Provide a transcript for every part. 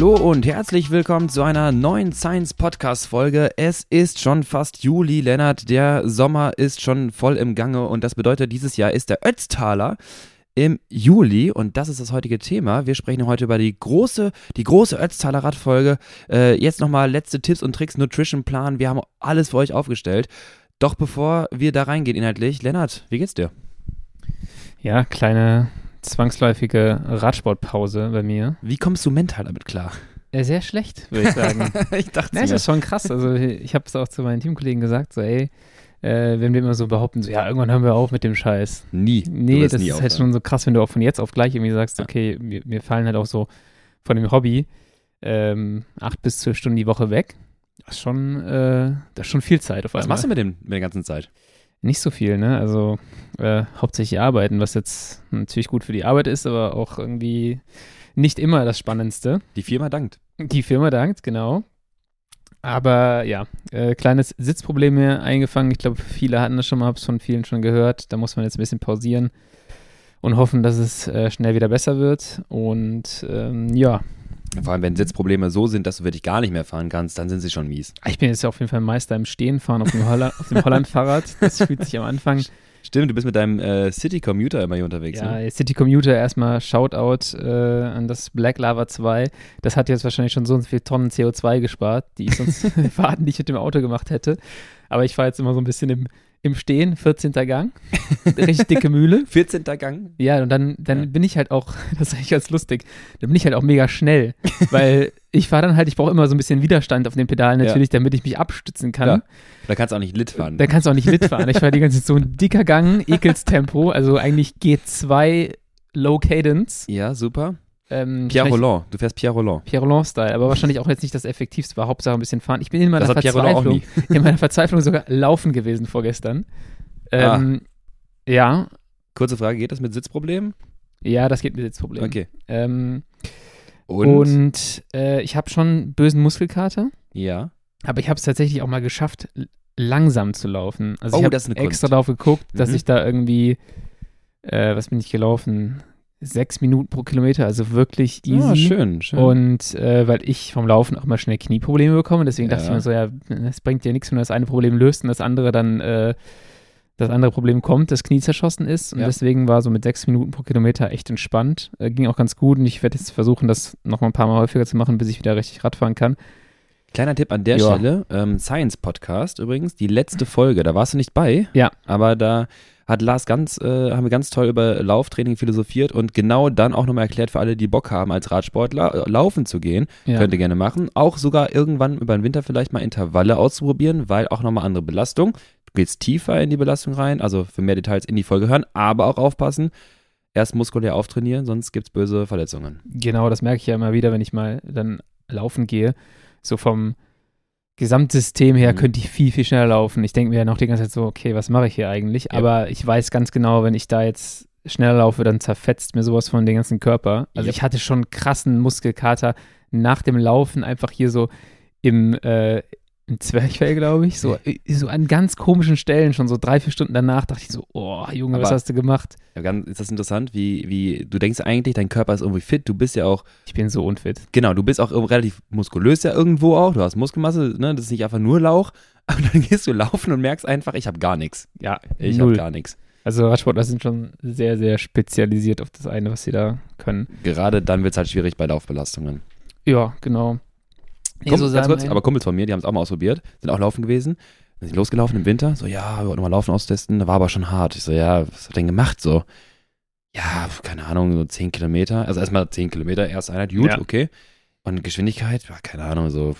Hallo und herzlich willkommen zu einer neuen Science Podcast Folge. Es ist schon fast Juli, Lennart. Der Sommer ist schon voll im Gange und das bedeutet, dieses Jahr ist der Ötztaler im Juli und das ist das heutige Thema. Wir sprechen heute über die große, die große Ötztaler Radfolge. Äh, jetzt nochmal letzte Tipps und Tricks, Nutrition Plan. Wir haben alles für euch aufgestellt. Doch bevor wir da reingehen inhaltlich, Lennart, wie geht's dir? Ja, kleine zwangsläufige Radsportpause bei mir. Wie kommst du mental damit klar? Äh, sehr schlecht, würde ich sagen. ich dachte ja, das ist schon krass. Also ich habe es auch zu meinen Teamkollegen gesagt, so ey, äh, wenn wir immer so behaupten, so ja, irgendwann hören wir auf mit dem Scheiß. Nie. Nee, das nie ist halt schon so krass, wenn du auch von jetzt auf gleich irgendwie sagst, ja. okay, mir, mir, fallen halt auch so von dem Hobby ähm, acht bis zwölf Stunden die Woche weg. Das ist schon, äh, das ist schon viel Zeit auf einmal. Was machst du mit, dem, mit der ganzen Zeit? Nicht so viel, ne? Also äh, hauptsächlich arbeiten, was jetzt natürlich gut für die Arbeit ist, aber auch irgendwie nicht immer das Spannendste. Die Firma dankt. Die Firma dankt, genau. Aber ja, äh, kleines Sitzproblem mir eingefangen. Ich glaube, viele hatten das schon mal, habe es von vielen schon gehört. Da muss man jetzt ein bisschen pausieren und hoffen, dass es äh, schnell wieder besser wird. Und ähm, ja, vor allem, wenn Sitzprobleme so sind, dass du wirklich gar nicht mehr fahren kannst, dann sind sie schon mies. Ich bin jetzt auf jeden Fall Meister im Stehenfahren auf dem, Holla dem Holland-Fahrrad. Das fühlt sich am Anfang. Stimmt, du bist mit deinem äh, City Commuter immer hier unterwegs. Ja, ne? City Commuter erstmal Shoutout äh, an das Black Lava 2. Das hat jetzt wahrscheinlich schon so viele Tonnen CO2 gespart, die ich sonst Fahrten, die ich mit dem Auto gemacht hätte. Aber ich fahre jetzt immer so ein bisschen im im Stehen, 14. Gang. Richtig dicke Mühle. 14. Gang? Ja, und dann, dann ja. bin ich halt auch, das ist eigentlich ganz lustig, dann bin ich halt auch mega schnell, weil ich fahre dann halt, ich brauche immer so ein bisschen Widerstand auf den Pedalen natürlich, ja. damit ich mich abstützen kann. Ja. Da kannst du auch nicht Lit fahren. Da kannst du auch nicht Lit fahren. Ich fahre die ganze Zeit so ein dicker Gang, Ekelstempo, also eigentlich G2 Low Cadence. Ja, super. Ähm, Pierre Roland, du fährst Pierre Roland. Pierre Roland-Style, aber wahrscheinlich auch jetzt nicht das effektivste, war Hauptsache ein bisschen fahren. Ich bin in meiner Verzweiflung, in meiner Verzweiflung sogar laufen gewesen vorgestern. Ähm, ah. Ja. Kurze Frage, geht das mit Sitzproblemen? Ja, das geht mit Sitzproblemen. Okay. Ähm, und, und äh, ich habe schon bösen Muskelkater. Ja. Aber ich habe es tatsächlich auch mal geschafft, langsam zu laufen. Also oh, ich habe extra Kunst. darauf geguckt, dass mhm. ich da irgendwie, äh, was bin ich gelaufen? Sechs Minuten pro Kilometer, also wirklich easy. Ja, schön, schön. Und äh, weil ich vom Laufen auch mal schnell Knieprobleme bekomme, deswegen ja. dachte ich mir so, ja, es bringt ja nichts, wenn du das eine Problem löst und das andere dann, äh, das andere Problem kommt, das Knie zerschossen ist. Und ja. deswegen war so mit sechs Minuten pro Kilometer echt entspannt. Äh, ging auch ganz gut und ich werde jetzt versuchen, das noch mal ein paar Mal häufiger zu machen, bis ich wieder richtig Radfahren kann. Kleiner Tipp an der ja. Stelle, ähm, Science Podcast übrigens, die letzte Folge, da warst du nicht bei, ja. aber da hat Lars ganz, äh, haben wir ganz toll über Lauftraining philosophiert und genau dann auch nochmal erklärt für alle, die Bock haben, als Radsportler äh, laufen zu gehen. Ja. Könnt ihr gerne machen. Auch sogar irgendwann über den Winter vielleicht mal Intervalle auszuprobieren, weil auch nochmal andere Belastung. Du gehst tiefer in die Belastung rein, also für mehr Details in die Folge hören, aber auch aufpassen. Erst muskulär auftrainieren, sonst gibt es böse Verletzungen. Genau, das merke ich ja immer wieder, wenn ich mal dann laufen gehe. So vom, Gesamtsystem her mhm. könnte ich viel, viel schneller laufen. Ich denke mir ja noch die ganze Zeit so, okay, was mache ich hier eigentlich? Ja. Aber ich weiß ganz genau, wenn ich da jetzt schneller laufe, dann zerfetzt mir sowas von den ganzen Körper. Also ja. ich hatte schon krassen Muskelkater nach dem Laufen einfach hier so im, äh, ein Zwerchfell, glaube ich, so, äh, so an ganz komischen Stellen, schon so drei, vier Stunden danach, dachte ich so, oh, Junge, Aber was hast du gemacht? Ja, ganz, ist das interessant, wie, wie, du denkst eigentlich, dein Körper ist irgendwie fit, du bist ja auch. Ich bin so unfit. Genau, du bist auch relativ muskulös ja irgendwo auch, du hast Muskelmasse, ne, das ist nicht einfach nur Lauch, aber dann gehst du laufen und merkst einfach, ich habe gar nichts. Ja, ich habe gar nichts. Also Radsportler sind schon sehr, sehr spezialisiert auf das eine, was sie da können. Gerade dann wird es halt schwierig bei Laufbelastungen. Ja, genau. Nee, Kumpel, so ganz kurz, aber Kumpels von mir, die haben es auch mal ausprobiert, sind auch laufen gewesen. Sind losgelaufen im Winter, so, ja, wir wollten mal laufen austesten, da war aber schon hart. Ich so, ja, was hat denn gemacht? So, ja, keine Ahnung, so 10 Kilometer. Also erstmal 10 Kilometer, erste Einheit, gut, ja. okay. Und Geschwindigkeit, ja, keine Ahnung, so,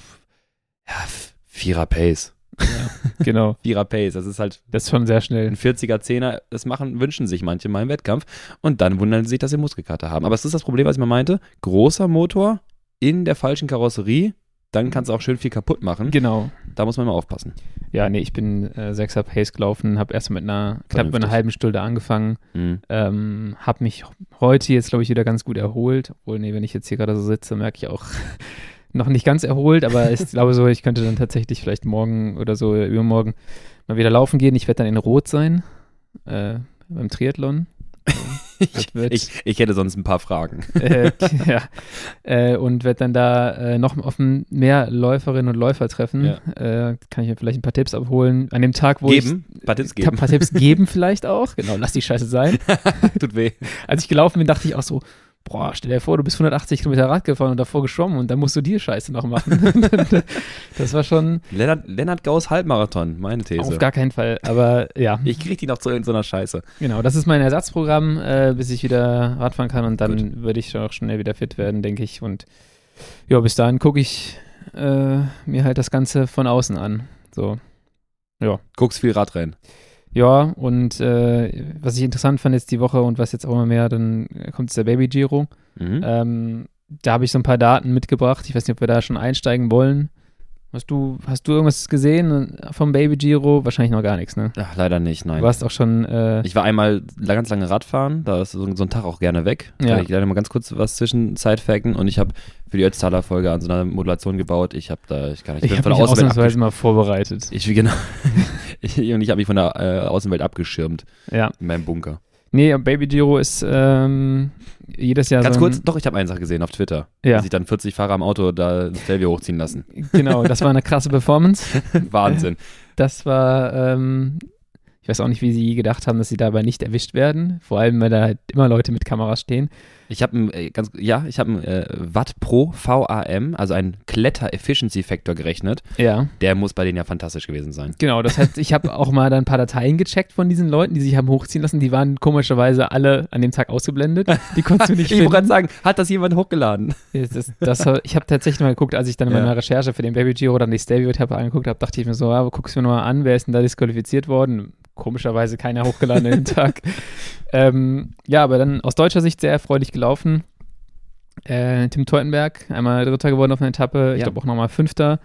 ja, Vierer Pace. Ja, genau. Vierer Pace, das ist halt. Das ist schon sehr schnell. Ein 40er, 10er, das machen, wünschen sich manche mal im Wettkampf. Und dann wundern sie sich, dass sie Muskelkater haben. Aber es ist das Problem, was ich mal meinte. Großer Motor in der falschen Karosserie dann kannst du auch schön viel kaputt machen. Genau. Da muss man mal aufpassen. Ja, nee, ich bin äh, 6er Pace gelaufen, habe erst mit einer, knapp mit einer halben Stunde angefangen, mhm. ähm, habe mich heute jetzt, glaube ich, wieder ganz gut erholt. Obwohl, nee, wenn ich jetzt hier gerade so sitze, merke ich auch noch nicht ganz erholt, aber ich glaube so, ich könnte dann tatsächlich vielleicht morgen oder so übermorgen mal wieder laufen gehen. Ich werde dann in Rot sein, äh, beim Triathlon. Ich, ich, ich, hätte sonst ein paar Fragen. Äh, ja. Äh, und werde dann da äh, noch auf mehr Läuferinnen und Läufer treffen. Ja. Äh, kann ich mir vielleicht ein paar Tipps abholen. An dem Tag, wo geben? ich. Paar Tipps geben. Ein paar Tipps geben vielleicht auch. Genau, lass die Scheiße sein. Tut weh. Als ich gelaufen bin, dachte ich auch so, boah, stell dir vor, du bist 180 Kilometer Rad gefahren und davor geschwommen und dann musst du die Scheiße noch machen. das war schon. Lennart, Lennart Gauss Halbmarathon, meine These. Auf gar keinen Fall, aber ja. Ich krieg die noch zu irgendeiner Scheiße. Genau, das ist mein Ersatzprogramm, äh, bis ich wieder Radfahren kann und dann würde ich auch schnell wieder fit werden, denke ich. Und ja, bis dahin gucke ich äh, mir halt das Ganze von außen an. So. Ja. Guckst viel Radrennen. Ja, und äh, was ich interessant fand jetzt die Woche und was jetzt auch immer mehr, dann kommt der Baby Giro. Mhm. Ähm, da habe ich so ein paar Daten mitgebracht. Ich weiß nicht, ob wir da schon einsteigen wollen. Hast du, hast du irgendwas gesehen vom Baby Giro? Wahrscheinlich noch gar nichts, ne? Ach, leider nicht, nein. Du warst auch schon. Äh ich war einmal ganz lange Radfahren, da ist so, so ein Tag auch gerne weg. Ja. Kann ich leider mal ganz kurz was zwischen Zeitfacken und ich habe für die Ötztaler Folge an so einer Modulation gebaut. Ich habe da, ich kann nicht, ich, ich habe mich ausnahmsweise mal vorbereitet. Ich, genau. und ich habe mich von der äh, Außenwelt abgeschirmt. Ja. In meinem Bunker. Nee, Baby Giro ist ähm, jedes Jahr Ganz so kurz, doch, ich habe eine Sache gesehen auf Twitter. Ja. Dass sich dann 40 Fahrer am Auto da das Stelvio hochziehen lassen. Genau, das war eine krasse Performance. Wahnsinn. Das war, ähm, ich weiß auch nicht, wie sie gedacht haben, dass sie dabei nicht erwischt werden. Vor allem, weil da halt immer Leute mit Kameras stehen. Ich habe äh, ganz ja, ich habe einen äh, Watt Pro VAM, also einen Kletter Efficiency Factor gerechnet. Ja. Der muss bei denen ja fantastisch gewesen sein. Genau, das heißt, ich habe auch mal dann ein paar Dateien gecheckt von diesen Leuten, die sich haben hochziehen lassen. Die waren komischerweise alle an dem Tag ausgeblendet. Die konntest du nicht Ich wollte gerade sagen, hat das jemand hochgeladen? Das, das, ich habe tatsächlich mal geguckt, als ich dann in meiner ja. Recherche für den Baby Giro dann die Stelvio-Etappe angeguckt habe, dachte ich mir so, guckst du mir mal an, wer ist denn da disqualifiziert worden? Komischerweise keiner hochgeladen an dem Tag. Ähm, ja, aber dann aus deutscher Sicht sehr erfreulich gelaufen. Äh, Tim Teutenberg, einmal Dritter geworden auf einer Etappe, ich glaube auch nochmal Fünfter.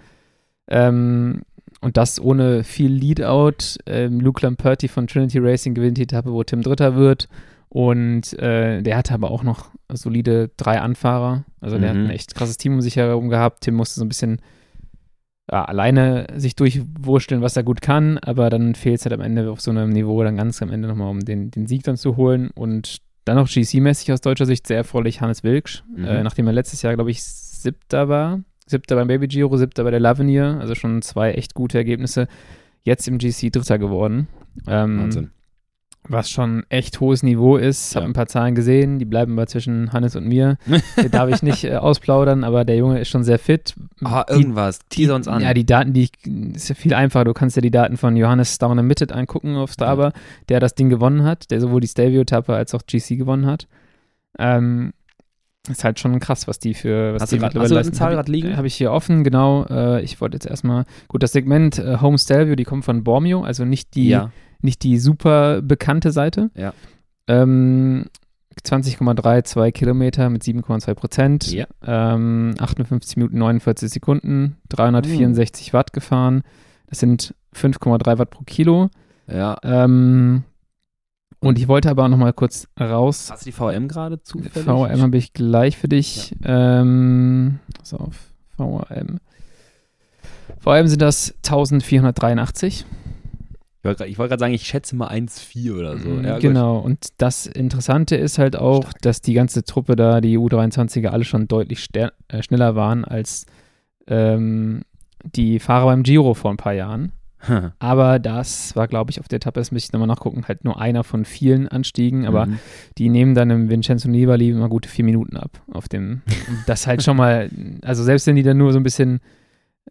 Ähm, und das ohne viel Leadout. Ähm, Luke Lamperti von Trinity Racing gewinnt die Etappe, wo Tim Dritter wird. Und äh, der hatte aber auch noch solide drei Anfahrer. Also der mhm. hat ein echt krasses Team um sich herum gehabt. Tim musste so ein bisschen ja, alleine sich durchwursteln, was er gut kann, aber dann fehlt es halt am Ende auf so einem Niveau dann ganz am Ende nochmal, um den, den Sieg dann zu holen. Und dann noch GC-mäßig aus deutscher Sicht sehr erfreulich Hannes Wilksch, mhm. äh, nachdem er letztes Jahr, glaube ich, siebter war. Siebter beim Baby Giro, siebter bei der Lavenier, also schon zwei echt gute Ergebnisse. Jetzt im GC Dritter geworden. Ähm, Wahnsinn was schon echt hohes Niveau ist. Ja. Habe ein paar Zahlen gesehen, die bleiben aber zwischen Hannes und mir. Die darf ich nicht äh, ausplaudern, aber der Junge ist schon sehr fit. Ah, irgendwas. Teaser uns an. Ja, die Daten, die ich, ist ja viel einfacher. Du kannst ja die Daten von Johannes Down Unlimited angucken auf Strava, ja. der das Ding gewonnen hat, der sowohl die Stelvio-Etappe als auch GC gewonnen hat. Ähm, ist halt schon krass, was die für was hast die du hast du ein Zahlrad liegen? Habe ich hier offen, genau. Äh, ich wollte jetzt erstmal, gut, das Segment äh, Home Stelvio, die kommt von Bormio, also nicht die ja nicht die super bekannte Seite. Ja. Ähm, 20,32 Kilometer mit 7,2 Prozent. Ja. Ähm, 58 Minuten 49 Sekunden, 364 mhm. Watt gefahren. Das sind 5,3 Watt pro Kilo. Ja. Ähm, und ich wollte aber auch noch mal kurz raus. Hast du die VM gerade zufällig? VM habe ich gleich für dich. Ja. Ähm, pass auf, VM. VM sind das 1483. Ich wollte gerade sagen, ich schätze mal 1,4 oder so. Ja, genau, gut. und das Interessante ist halt auch, Stark. dass die ganze Truppe da, die U23er, alle schon deutlich äh, schneller waren als ähm, die Fahrer beim Giro vor ein paar Jahren. Aber das war, glaube ich, auf der Etappe, das müsste ich nochmal nachgucken, halt nur einer von vielen Anstiegen. Aber mhm. die nehmen dann im Vincenzo Nibali immer gute vier Minuten ab auf dem. das halt schon mal, also selbst wenn die dann nur so ein bisschen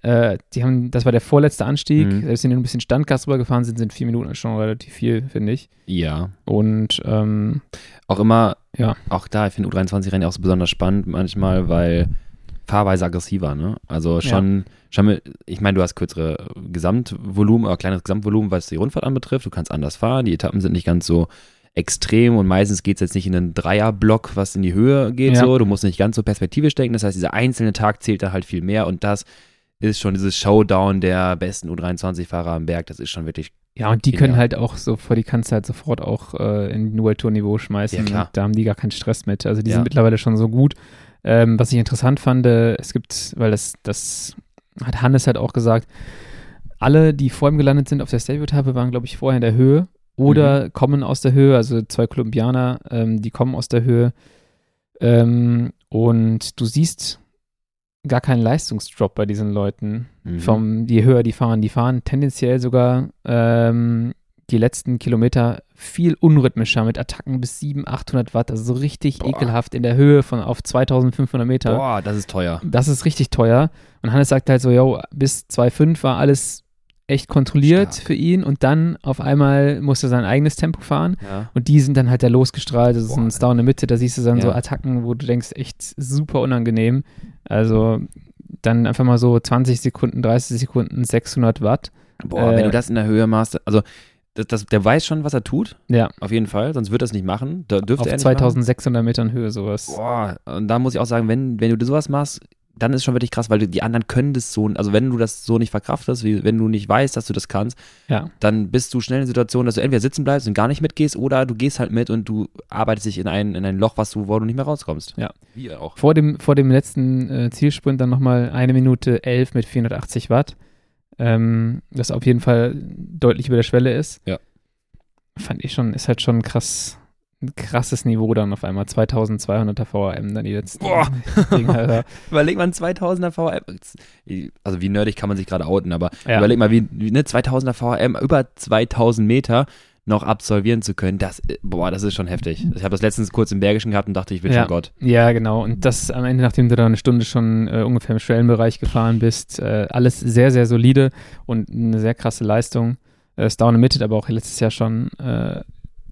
äh, die haben, das war der vorletzte Anstieg. Mhm. Selbst wenn die ein bisschen Standgas rübergefahren sind, sind vier Minuten schon relativ viel, finde ich. Ja. Und ähm, auch immer, ja. auch da, ich finde U23-Rennen auch so besonders spannend manchmal, weil fahrweise aggressiver, ne? Also schon, ja. schon mit, ich meine, du hast kürzere Gesamtvolumen oder kleineres Gesamtvolumen, was die Rundfahrt anbetrifft. Du kannst anders fahren, die Etappen sind nicht ganz so extrem und meistens geht es jetzt nicht in einen Dreierblock, was in die Höhe geht, ja. so. Du musst nicht ganz so perspektivisch denken. Das heißt, dieser einzelne Tag zählt da halt viel mehr und das ist schon dieses Showdown der besten U23-Fahrer am Berg. Das ist schon wirklich. Ja, und die genial. können halt auch so vor die kannst du halt sofort auch äh, in World Tour Niveau schmeißen. Ja, da haben die gar keinen Stress mit. Also die ja. sind mittlerweile schon so gut. Ähm, was ich interessant fand, äh, es gibt, weil das, das hat Hannes halt auch gesagt, alle, die vor ihm gelandet sind auf der Stabio-Etappe, waren, glaube ich, vorher in der Höhe oder kommen aus der Höhe, also zwei Kolumbianer, ähm, die kommen aus der Höhe. Ähm, und du siehst gar keinen Leistungsdrop bei diesen Leuten. Mhm. Vom, je höher die fahren. Die fahren tendenziell sogar ähm, die letzten Kilometer viel unrhythmischer mit Attacken bis 700, 800 Watt. Also so richtig Boah. ekelhaft in der Höhe von auf 2500 Meter. Boah, das ist teuer. Das ist richtig teuer. Und Hannes sagt halt so, yo, bis 2,5 war alles echt kontrolliert Stark. für ihn und dann auf einmal musste er sein eigenes Tempo fahren Ja. und die sind dann halt da losgestrahlt. Das ist Boah. ein Star in der Mitte, da siehst du dann so Ja. Attacken, wo du denkst, echt super unangenehm. Also dann einfach mal so 20 Sekunden, 30 Sekunden, 600 Watt. Boah, Äh, wenn du das in der Höhe machst, also das, das, der weiß schon, was er tut, Ja, auf jeden Fall, sonst wird er es nicht machen. Da dürfte auf er nicht machen. 2600 Metern Höhe sowas. Boah, und da muss ich auch sagen, wenn, wenn du sowas machst, dann ist schon wirklich krass, weil die anderen können das so, also wenn du das so nicht verkraftest, wie, wenn du nicht weißt, dass du das kannst, Ja, dann bist du schnell in der Situation, dass du entweder sitzen bleibst und gar nicht mitgehst oder du gehst halt mit und du arbeitest dich in ein, in ein Loch, was du, wo du nicht mehr rauskommst. Ja. Wie auch. vor dem, vor dem letzten äh, Zielsprint dann nochmal eine Minute 11 mit 480 Watt. Ähm, das auf jeden Fall deutlich über der Schwelle ist. Ja. Fand ich schon, ist halt schon krass, ein krasses Niveau dann auf einmal. 2200er VRM dann die letzten Boah. Dinger. Überleg mal ein 2000er VRM, also wie nerdig kann man sich gerade outen, aber Ja. überleg mal, wie, wie ne, 2000er VRM über 2000 Meter noch absolvieren zu können, das, äh, boah, das ist schon heftig. Ich habe das letztens kurz im Bergischen gehabt und dachte, ich will Ja. schon Gott. Ja, genau. Und das am Ende, nachdem du da eine Stunde schon äh, ungefähr im Schwellenbereich gefahren bist, äh, alles sehr, sehr solide und eine sehr krasse Leistung. Äh, Star Unlimited, aber auch letztes Jahr schon äh,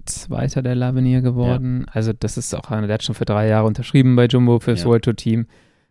Zweiter der Lavenier geworden. Also das ist auch einer, der hat schon für drei Jahre unterschrieben bei Jumbo fürs Ja. World Tour Team.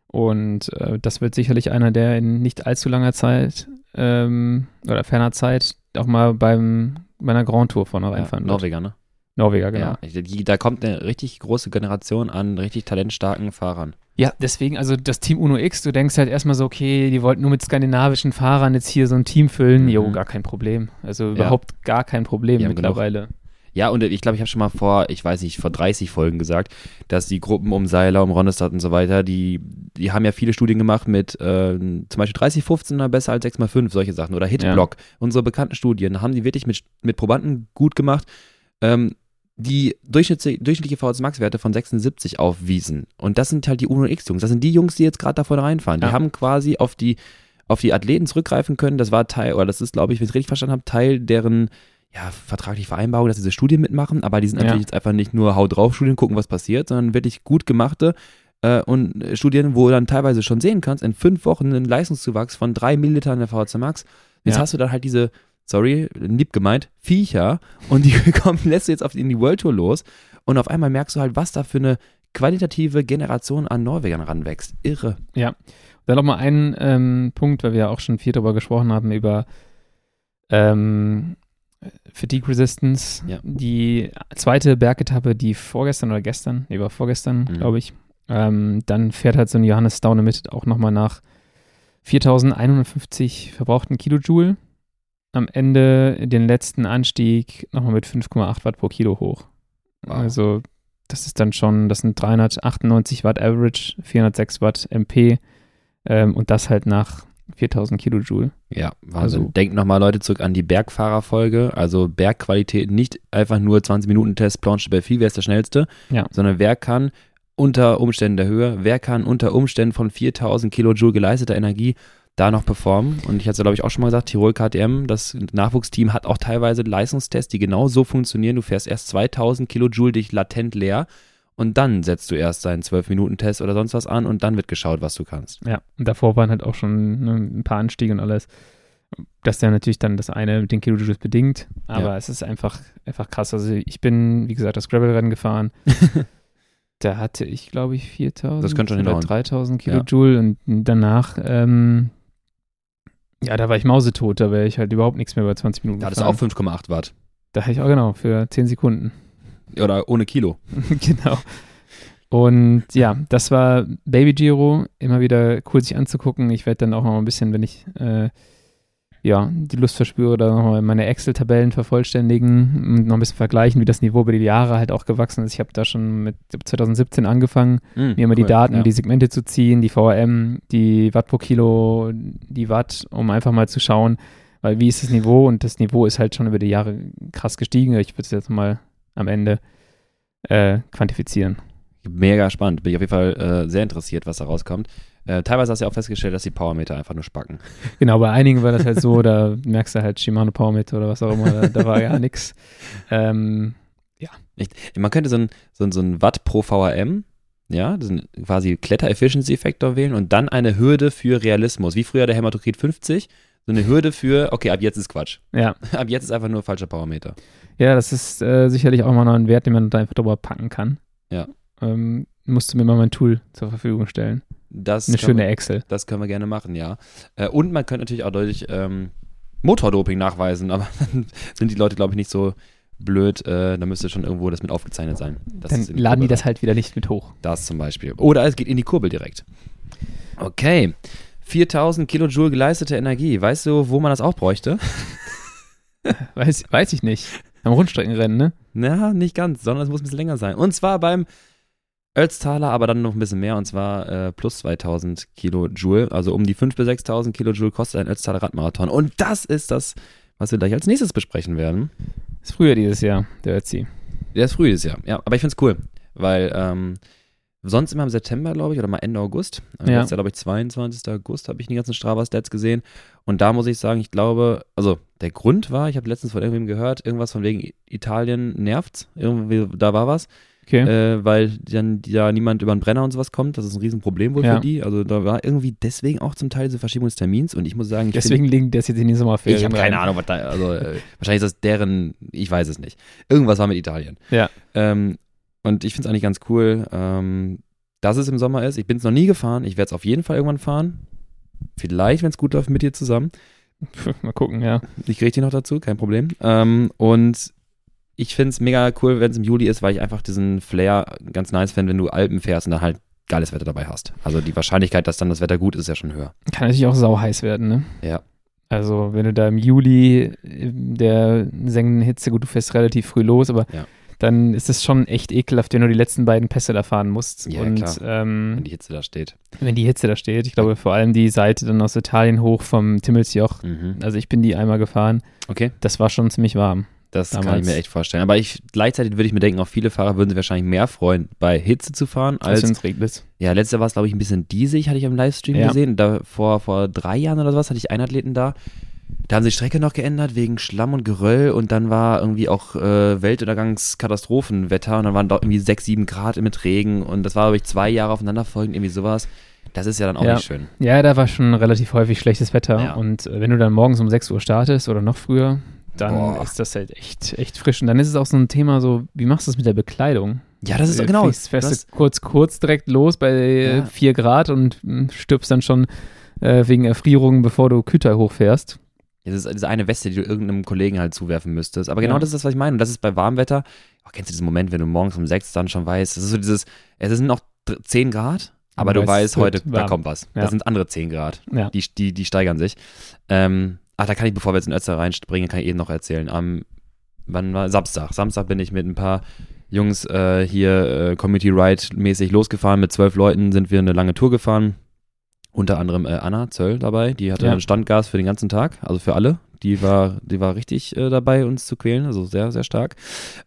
Und äh, das wird sicherlich einer, der in nicht allzu langer Zeit ähm, oder ferner Zeit auch mal beim, bei einer Grand Tour vorne Ja, reinfahren wird. Norweger, ne? Norweger, genau. Ja, da kommt eine richtig große Generation an richtig talentstarken Fahrern. Ja, deswegen, also das Team Uno X, du denkst halt erstmal so, okay, die wollten nur mit skandinavischen Fahrern jetzt hier so ein Team füllen. Mhm. Jo, gar kein Problem. Also überhaupt gar kein Problem mittlerweile. Ja, und ich glaube, ich habe schon mal vor, ich weiß nicht, vor 30 Folgen gesagt, dass die Gruppen um Seiler, um Ronestadt und so weiter, die, die haben ja viele Studien gemacht mit äh, zum Beispiel 30, 15er besser als 6x5, solche Sachen. Oder Hitblock. Unsere bekannten Studien haben die wirklich mit, mit Probanden gut gemacht, ähm, die durchschnittliche, durchschnittliche VHS Max-Werte von 76 aufwiesen. Und das sind halt die Uno X-Jungs. Das sind die Jungs, die jetzt gerade davon reinfahren. Die Ja. haben quasi auf die, auf die Athleten zurückgreifen können. Das war Teil, oder das ist, glaube ich, wenn ich es richtig verstanden habe, Teil deren ja, vertragliche Vereinbarung, dass diese Studien mitmachen, aber die sind Ja. natürlich jetzt einfach nicht nur Haut drauf Studien, gucken, was passiert, sondern wirklich gut gemachte äh, und äh, Studien, wo du dann teilweise schon sehen kannst, in fünf Wochen einen Leistungszuwachs von drei Milliliter in der VHC Max. Jetzt Ja. hast du dann halt diese, sorry, lieb gemeint, Viecher und die kommen, lässt du jetzt auf, in die World Tour los und auf einmal merkst du halt, was da für eine qualitative Generation an Norwegern ranwächst. Irre. Dann noch mal einen ähm, Punkt, weil wir ja auch schon viel darüber gesprochen haben, über ähm, Fatigue Resistance. Ja. Die zweite Bergetappe, die vorgestern oder gestern, nee, war vorgestern, Mhm. glaube ich, ähm, dann fährt halt so ein Johannes Staune mit auch nochmal nach 4150 verbrauchten Kilojoule. Am Ende den letzten Anstieg nochmal mit 5,8 Watt pro Kilo hoch. Wow. Also das ist dann schon, das sind 398 Watt Average, 406 Watt MP ähm, und das halt nach 4000 Kilojoule. Ja, Wahnsinn. Also- Denkt nochmal Leute zurück an die Bergfahrerfolge. Also Bergqualität, nicht einfach nur 20 Minuten Test, Planche de Belfi, wer ist der schnellste, Ja. sondern wer kann unter Umständen der Höhe, wer kann unter Umständen von 4000 Kilojoule geleisteter Energie da noch performen. Und ich hatte es, glaube ich, auch schon mal gesagt, Tirol KTM, das Nachwuchsteam hat auch teilweise Leistungstests, die genau so funktionieren. Du fährst erst 2000 Kilojoule dich latent leer und dann setzt du erst deinen 12-Minuten-Test oder sonst was an und dann wird geschaut, was du kannst. Ja, und davor waren halt auch schon ne, ein paar Anstiege und alles. Das ist ja natürlich dann das eine mit den Kilojoules bedingt, aber Ja. es ist einfach, einfach krass. Also ich bin, wie gesagt, das Gravel-Rennen gefahren. da hatte ich, glaube ich, 4000 Das könnte schon oder hinhauen. 3000 Kilojoule und danach, ähm, ja, da war ich mausetot, da wäre ich halt überhaupt nichts mehr bei 20 Minuten Ja, das ist gefahren. auch 5,8 Watt. Da hatte ich auch genau, für 10 Sekunden. Oder ohne Kilo. genau. Und ja, das war Baby Giro. Immer wieder cool sich anzugucken. Ich werde dann auch noch ein bisschen, wenn ich äh, ja, die Lust verspüre, da nochmal meine Excel-Tabellen vervollständigen und noch ein bisschen vergleichen, wie das Niveau über die Jahre halt auch gewachsen ist. Ich habe da schon mit 2017 angefangen, Mhm, mir immer die cool, Daten, ja. die Segmente zu ziehen, die VRM, die Watt pro Kilo, die Watt, um einfach mal zu schauen, Weil wie ist das Niveau? Und das Niveau ist halt schon über die Jahre krass gestiegen. Ich würde es jetzt mal am Ende äh, quantifizieren. Mega spannend. Bin ich auf jeden Fall äh, sehr interessiert, was da rauskommt. Äh, teilweise hast du ja auch festgestellt, dass die Powermeter einfach nur spacken. Genau, bei einigen war das halt so, da merkst du halt Shimano Powermeter oder was auch immer, da, da war ja nichts. Ähm, ich, man könnte so ein, so, ein, so ein Watt pro VRM, ja, quasi Kletter-Efficiency-Faktor wählen und dann eine Hürde für Realismus. Wie früher der Hämatokrit 50, so eine Hürde für, okay, ab jetzt ist Quatsch. ja. Ab jetzt ist einfach nur falscher Powermeter. Ja, das ist äh, sicherlich auch mal noch ein Wert, den man da einfach drüber packen kann. Ja. Ähm, musst du mir mal mein Tool zur Verfügung stellen. Das Eine schöne man, Excel. Das können wir gerne machen, ja. Äh, und man könnte natürlich auch deutlich ähm, Motordoping nachweisen, aber dann sind die Leute, glaube ich, nicht so blöd. Äh, da müsste schon irgendwo das mit aufgezeichnet sein. dass Dann laden die das halt wieder nicht mit hoch. Das zum Beispiel. Oder es geht in die Kurbel direkt. Okay. 4000 Kilojoule geleistete Energie. Weißt du, wo man das auch bräuchte? Weiß, weiß ich nicht. Am Rundstreckenrennen, ne? Na, nicht ganz, sondern es muss ein bisschen länger sein. Und zwar beim Ötztaler, aber dann noch ein bisschen mehr, und zwar äh, plus 2000 Kilojoule. Also um die 5.000 bis 6.000 Kilojoule kostet ein Ötztaler Radmarathon. Und das ist das, was wir gleich als nächstes besprechen werden. Ist früher dieses Jahr, der Ötzi. Der ist früh dieses Jahr, ja. Aber ich finde es cool, weil ähm, sonst immer im September, glaube ich, oder mal Ende August. Äh, Ja. Letztes Jahr, glaube ich, 22. August habe ich die ganzen Strava-Stats gesehen. Und da muss ich sagen, ich glaube, also der Grund war, ich habe letztens von irgendwem gehört, irgendwas von wegen Italien nervt. Irgendwie, da war was. Okay. Äh, weil dann ja niemand über einen Brenner und sowas kommt. Das ist ein Riesenproblem wohl Ja. für die. Also da war irgendwie deswegen auch zum Teil diese Verschiebung des Termins. Und ich muss sagen, ich Deswegen liegen das jetzt in die Sommerferien. ich habe keine. Ahnung, was da, also äh, wahrscheinlich ist das deren, ich weiß es nicht. Irgendwas war mit Italien. Ja. Ähm, und ich finde es eigentlich ganz cool, ähm, dass es im Sommer ist. Ich bin es noch nie gefahren. Ich werde es auf jeden Fall irgendwann fahren. Vielleicht, wenn es gut läuft, mit dir zusammen. Mal gucken, ja. Ich kriege dich noch dazu, kein Problem. Ähm, und ich finde es mega cool, wenn es im Juli ist, weil ich einfach diesen Flair ganz nice finde, wenn du Alpen fährst und dann halt geiles Wetter dabei hast. Also die Wahrscheinlichkeit, dass dann das Wetter gut ist, ist ja schon höher. Kann natürlich auch sauheiß werden, ne? Ja. Also, wenn du da im Juli in der sengenden Hitze, gut, du fährst relativ früh los, aber Ja. Dann ist es schon echt ekelhaft, wenn du die letzten beiden Pässe da fahren musst. Ja, und. Ähm, Wenn die Hitze da steht. wenn die Hitze da steht, ich glaube vor allem die Seite dann aus Italien hoch vom Timmelsjoch. Mhm. Also ich bin die einmal gefahren. Okay. Das war schon ziemlich warm. Das kann ich damals. mir echt vorstellen. Aber ich, gleichzeitig würde ich mir denken, auch viele Fahrer würden sich wahrscheinlich mehr freuen, bei Hitze zu fahren, Als wenn es regnet. ja, letztes Jahr war es, glaube ich, ein bisschen diesig, hatte ich im Livestream Ja. gesehen. Da, vor, vor drei Jahren oder sowas hatte ich einen Athleten da. Da haben sie die Strecke noch geändert wegen Schlamm und Geröll und dann war irgendwie auch äh, Weltuntergangskatastrophenwetter und dann waren dort irgendwie sechs, sieben Grad mit Regen und das war, glaube ich, zwei Jahre aufeinanderfolgend, irgendwie sowas. Das ist ja dann auch Ja. nicht schön. Ja, da war schon relativ häufig schlechtes Wetter. Ja. Und äh, wenn du dann morgens um 6 Uhr startest oder noch früher, dann Boah. ist das halt echt, echt frisch. Und dann ist es auch so ein Thema so, wie machst du das mit der Bekleidung? Ja, das ist Äh, genau. Fährst, du fährst hast- du kurz, kurz direkt los bei Ja. 4 Grad und mh, stirbst dann schon äh, wegen Erfrierungen, bevor du Küter hochfährst. Das ist diese eine Weste, die du irgendeinem Kollegen halt zuwerfen müsstest. Aber genau Ja. das ist das, was ich meine. Und das ist bei Warmwetter. Oh, kennst du diesen Moment, wenn du morgens um sechs dann schon weißt, das ist so dieses, es sind noch dr- 10 Grad, aber Du du weißt, weißt, es heute, da warm. kommt was. Ja. Das sind andere 10 Grad. Ja. Die, die, die steigern sich. Ähm, ach, da kann ich, bevor wir jetzt in Ötzer reinspringen, kann ich eben noch erzählen. Am, wann war, Samstag. Samstag bin ich mit ein paar Jungs äh, hier äh, Community Ride mäßig losgefahren. Mit zwölf Leuten sind wir eine lange Tour gefahren. Unter anderem äh, Anna Zöll dabei, die hatte Ja. einen Standgas für den ganzen Tag, also für alle. Die war, die war richtig äh, dabei, uns zu quälen, also sehr, sehr stark.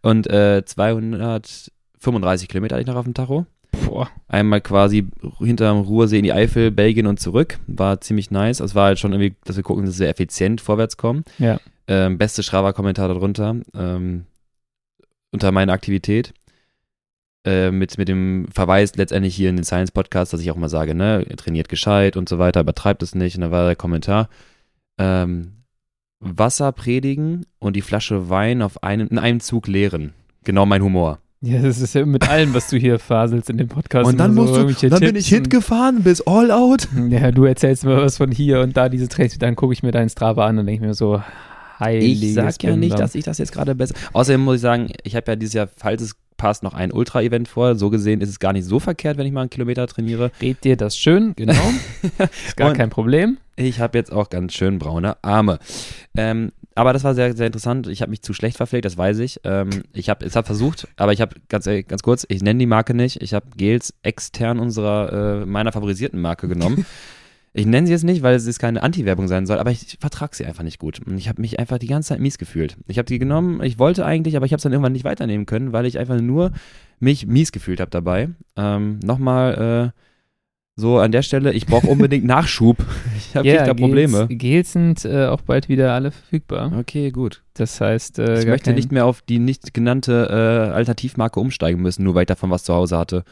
Und äh, 235 Kilometer hatte ich noch auf dem Tacho. Boah. Einmal quasi hinterm Ruhrsee in die Eifel, Belgien und zurück. War ziemlich nice. Es war halt schon irgendwie, dass wir gucken, dass wir effizient vorwärts kommen. Ja. Ähm, beste Strava-Kommentar darunter. Ähm, unter meiner Aktivität. Äh, mit, mit dem Verweis letztendlich hier in den Science Podcast, dass ich auch mal sage, ne, trainiert gescheit und so weiter, übertreibt es nicht. Und da war der Kommentar. Ähm, Wasser predigen und die Flasche Wein auf einem, in einem Zug leeren. Genau mein Humor. Ja, das ist ja mit allem, was du hier faselst in dem Podcast. Und dann immer musst du, dann bin ich Hit und- gefahren bis All Out. Ja, du erzählst mir was von hier und da diese Trails, dann gucke ich mir deinen Strava an und denke mir so, heiliges Ich sag ja nicht, Bimbam. dass ich das jetzt gerade besser. Außerdem muss ich sagen, ich habe ja dieses Jahr, falls es passt, noch ein Ultra-Event vor. So gesehen ist es gar nicht so verkehrt, wenn ich mal einen Kilometer trainiere. Red dir das schön, genau. ist gar Und- kein Problem. Ich habe jetzt auch ganz schön braune Arme. Ähm, aber das war sehr, sehr interessant. Ich habe mich zu schlecht verpflegt, das weiß ich. Ähm, ich habe es hab versucht, aber ich habe ganz, ehrlich, ganz kurz, ich nenne die Marke nicht. Ich habe Gels extern unserer, äh, meiner favorisierten Marke genommen. Ich nenne sie jetzt nicht, weil es jetzt keine Anti-Werbung sein soll, aber ich vertrage sie einfach nicht gut. Und ich habe mich einfach die ganze Zeit mies gefühlt. Ich habe die genommen, ich wollte eigentlich, aber ich habe es dann irgendwann nicht weiternehmen können, weil ich einfach nur mich mies gefühlt habe dabei. Ähm, Nochmal äh, so an der Stelle, ich brauche unbedingt Nachschub. Ich habe Ja, da Probleme. Gels, Gels sind äh, auch bald wieder alle verfügbar. Okay, gut. Das heißt, äh, Ich möchte kein- nicht mehr auf die nicht genannte äh, Alternativmarke umsteigen müssen, nur weil ich davon was zu Hause hatte.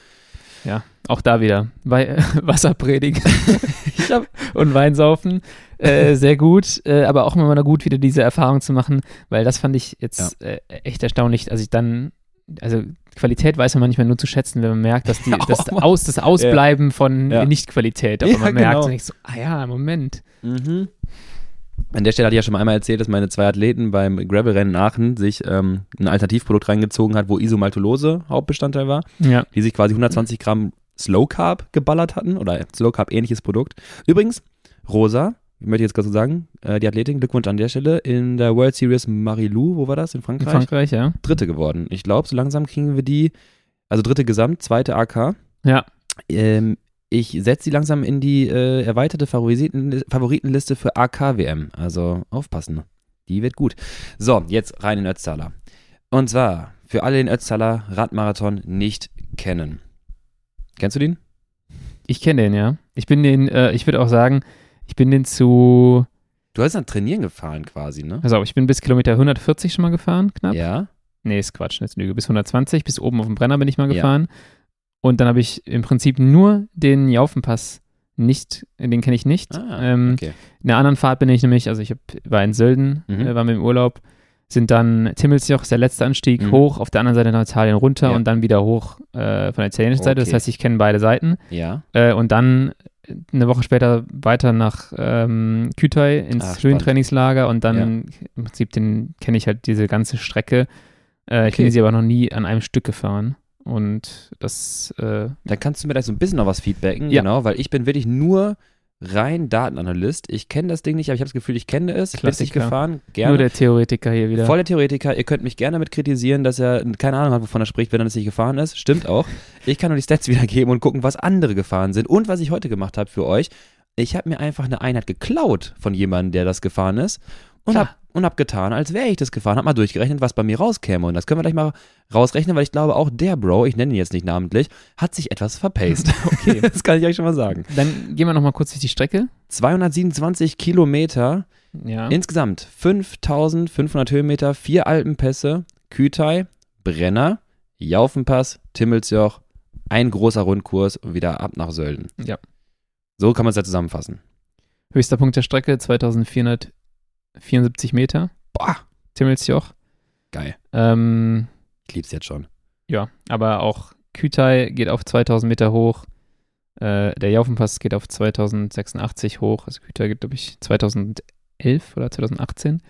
Ja, auch da wieder. Wei Wasser predigen Ich hab, und Wein saufen. Äh, sehr gut, äh, aber auch immer mal gut, wieder diese Erfahrung zu machen, weil das fand ich jetzt äh, echt erstaunlich, als ich dann, also Qualität weiß man manchmal nur zu schätzen, wenn man merkt, dass die, Ja, das. Aus, das Ausbleiben von Ja. Nicht-Qualität, auch Ja, man merkt, genau. so, ah ja, Moment. Mhm. An der Stelle hatte ich ja schon mal einmal erzählt, dass meine zwei Athleten beim Gravel-Rennen in Aachen sich ähm, ein Alternativprodukt reingezogen hat, wo Isomaltulose Hauptbestandteil war, Ja, die sich quasi 120 Gramm Slow Carb geballert hatten oder Slow Carb ähnliches Produkt. Übrigens, Rosa, ich möchte jetzt gerade so sagen, äh, die Athletin, Glückwunsch an der Stelle, in der World Series Marilou, wo war das? In in Frankreich? Frankreich, ja. Dritte geworden. Ich glaube, so langsam kriegen wir die, also dritte Gesamt, zweite AK. Ja, Ähm, ich setze sie langsam in die äh, erweiterte Favoriten, Favoritenliste für AK-WM. Also aufpassen. Die wird gut. So, jetzt rein in Ötztaler. Und zwar für alle den Ötztaler Radmarathon nicht kennen. Kennst du den? ich kenne den, ja. Ich bin den, äh, ich würde auch sagen, ich bin den zu, Du hast dann trainieren gefahren quasi, ne? also ich bin bis Kilometer 140 schon mal gefahren, knapp. Ja. Nee, ist Quatsch, eine Lüge. Bis 120, bis oben auf dem Brenner bin ich mal Ja. Und dann habe ich im Prinzip nur den Jaufenpass nicht, den kenne ich nicht. Ah, ähm, okay. In einer anderen Fahrt bin ich nämlich, also ich hab, war in Sölden, Mhm. äh, war mit im Urlaub, sind dann Timmelsjoch, ist der letzte Anstieg, Mhm. hoch, auf der anderen Seite nach Italien runter Ja. und dann wieder hoch äh, von der italienischen Seite. Das Okay. heißt, ich kenne beide Seiten. Ja. Äh, und dann eine Woche später weiter nach ähm, Kütai ins. Höhentrainingslager und dann im Prinzip den kenne ich halt diese ganze Strecke. Äh, Ich Okay. bin sie aber noch nie an einem Stück gefahren. Und das, äh, Dann kannst du mir gleich so ein bisschen noch was feedbacken, Ja. genau, weil ich bin wirklich nur rein Datenanalyst. Ich kenne das Ding nicht, aber ich habe das Gefühl, ich kenne es. Ich bin nicht Klassiker. gefahren. Gerne. nur der Theoretiker hier wieder. Voll der Theoretiker. Ihr könnt mich gerne damit kritisieren, dass er keine Ahnung hat, wovon er spricht, wenn er das nicht gefahren ist. Stimmt auch. Ich kann nur die Stats wiedergeben und gucken, was andere gefahren sind. Und was ich heute gemacht habe für euch. Ich habe mir einfach eine Einheit geklaut von jemandem, der das gefahren ist. Und habe und hab getan, als wäre ich das gefahren. Hab mal durchgerechnet, was bei mir rauskäme. Und das können wir gleich mal rausrechnen, weil ich glaube, auch der Bro, ich nenne ihn jetzt nicht namentlich, hat sich etwas verpaced. Okay. das kann ich euch schon mal sagen. Dann gehen wir nochmal kurz durch die Strecke. 227 Kilometer Ja. Insgesamt 5500 Höhenmeter, vier Alpenpässe, Kütai, Brenner, Jaufenpass, Timmelsjoch, ein großer Rundkurs und wieder ab nach Sölden. Ja. So kann man es ja zusammenfassen. Höchster Punkt der Strecke 2474 Meter. Boah, Timmelsjoch. geil. Ähm, Ich lieb's jetzt schon. ja, aber auch Kütai geht auf 2000 Meter hoch. Äh, der Jaufenpass geht auf 2086 hoch. Also Kütai geht, glaube ich, 2011 oder 2018.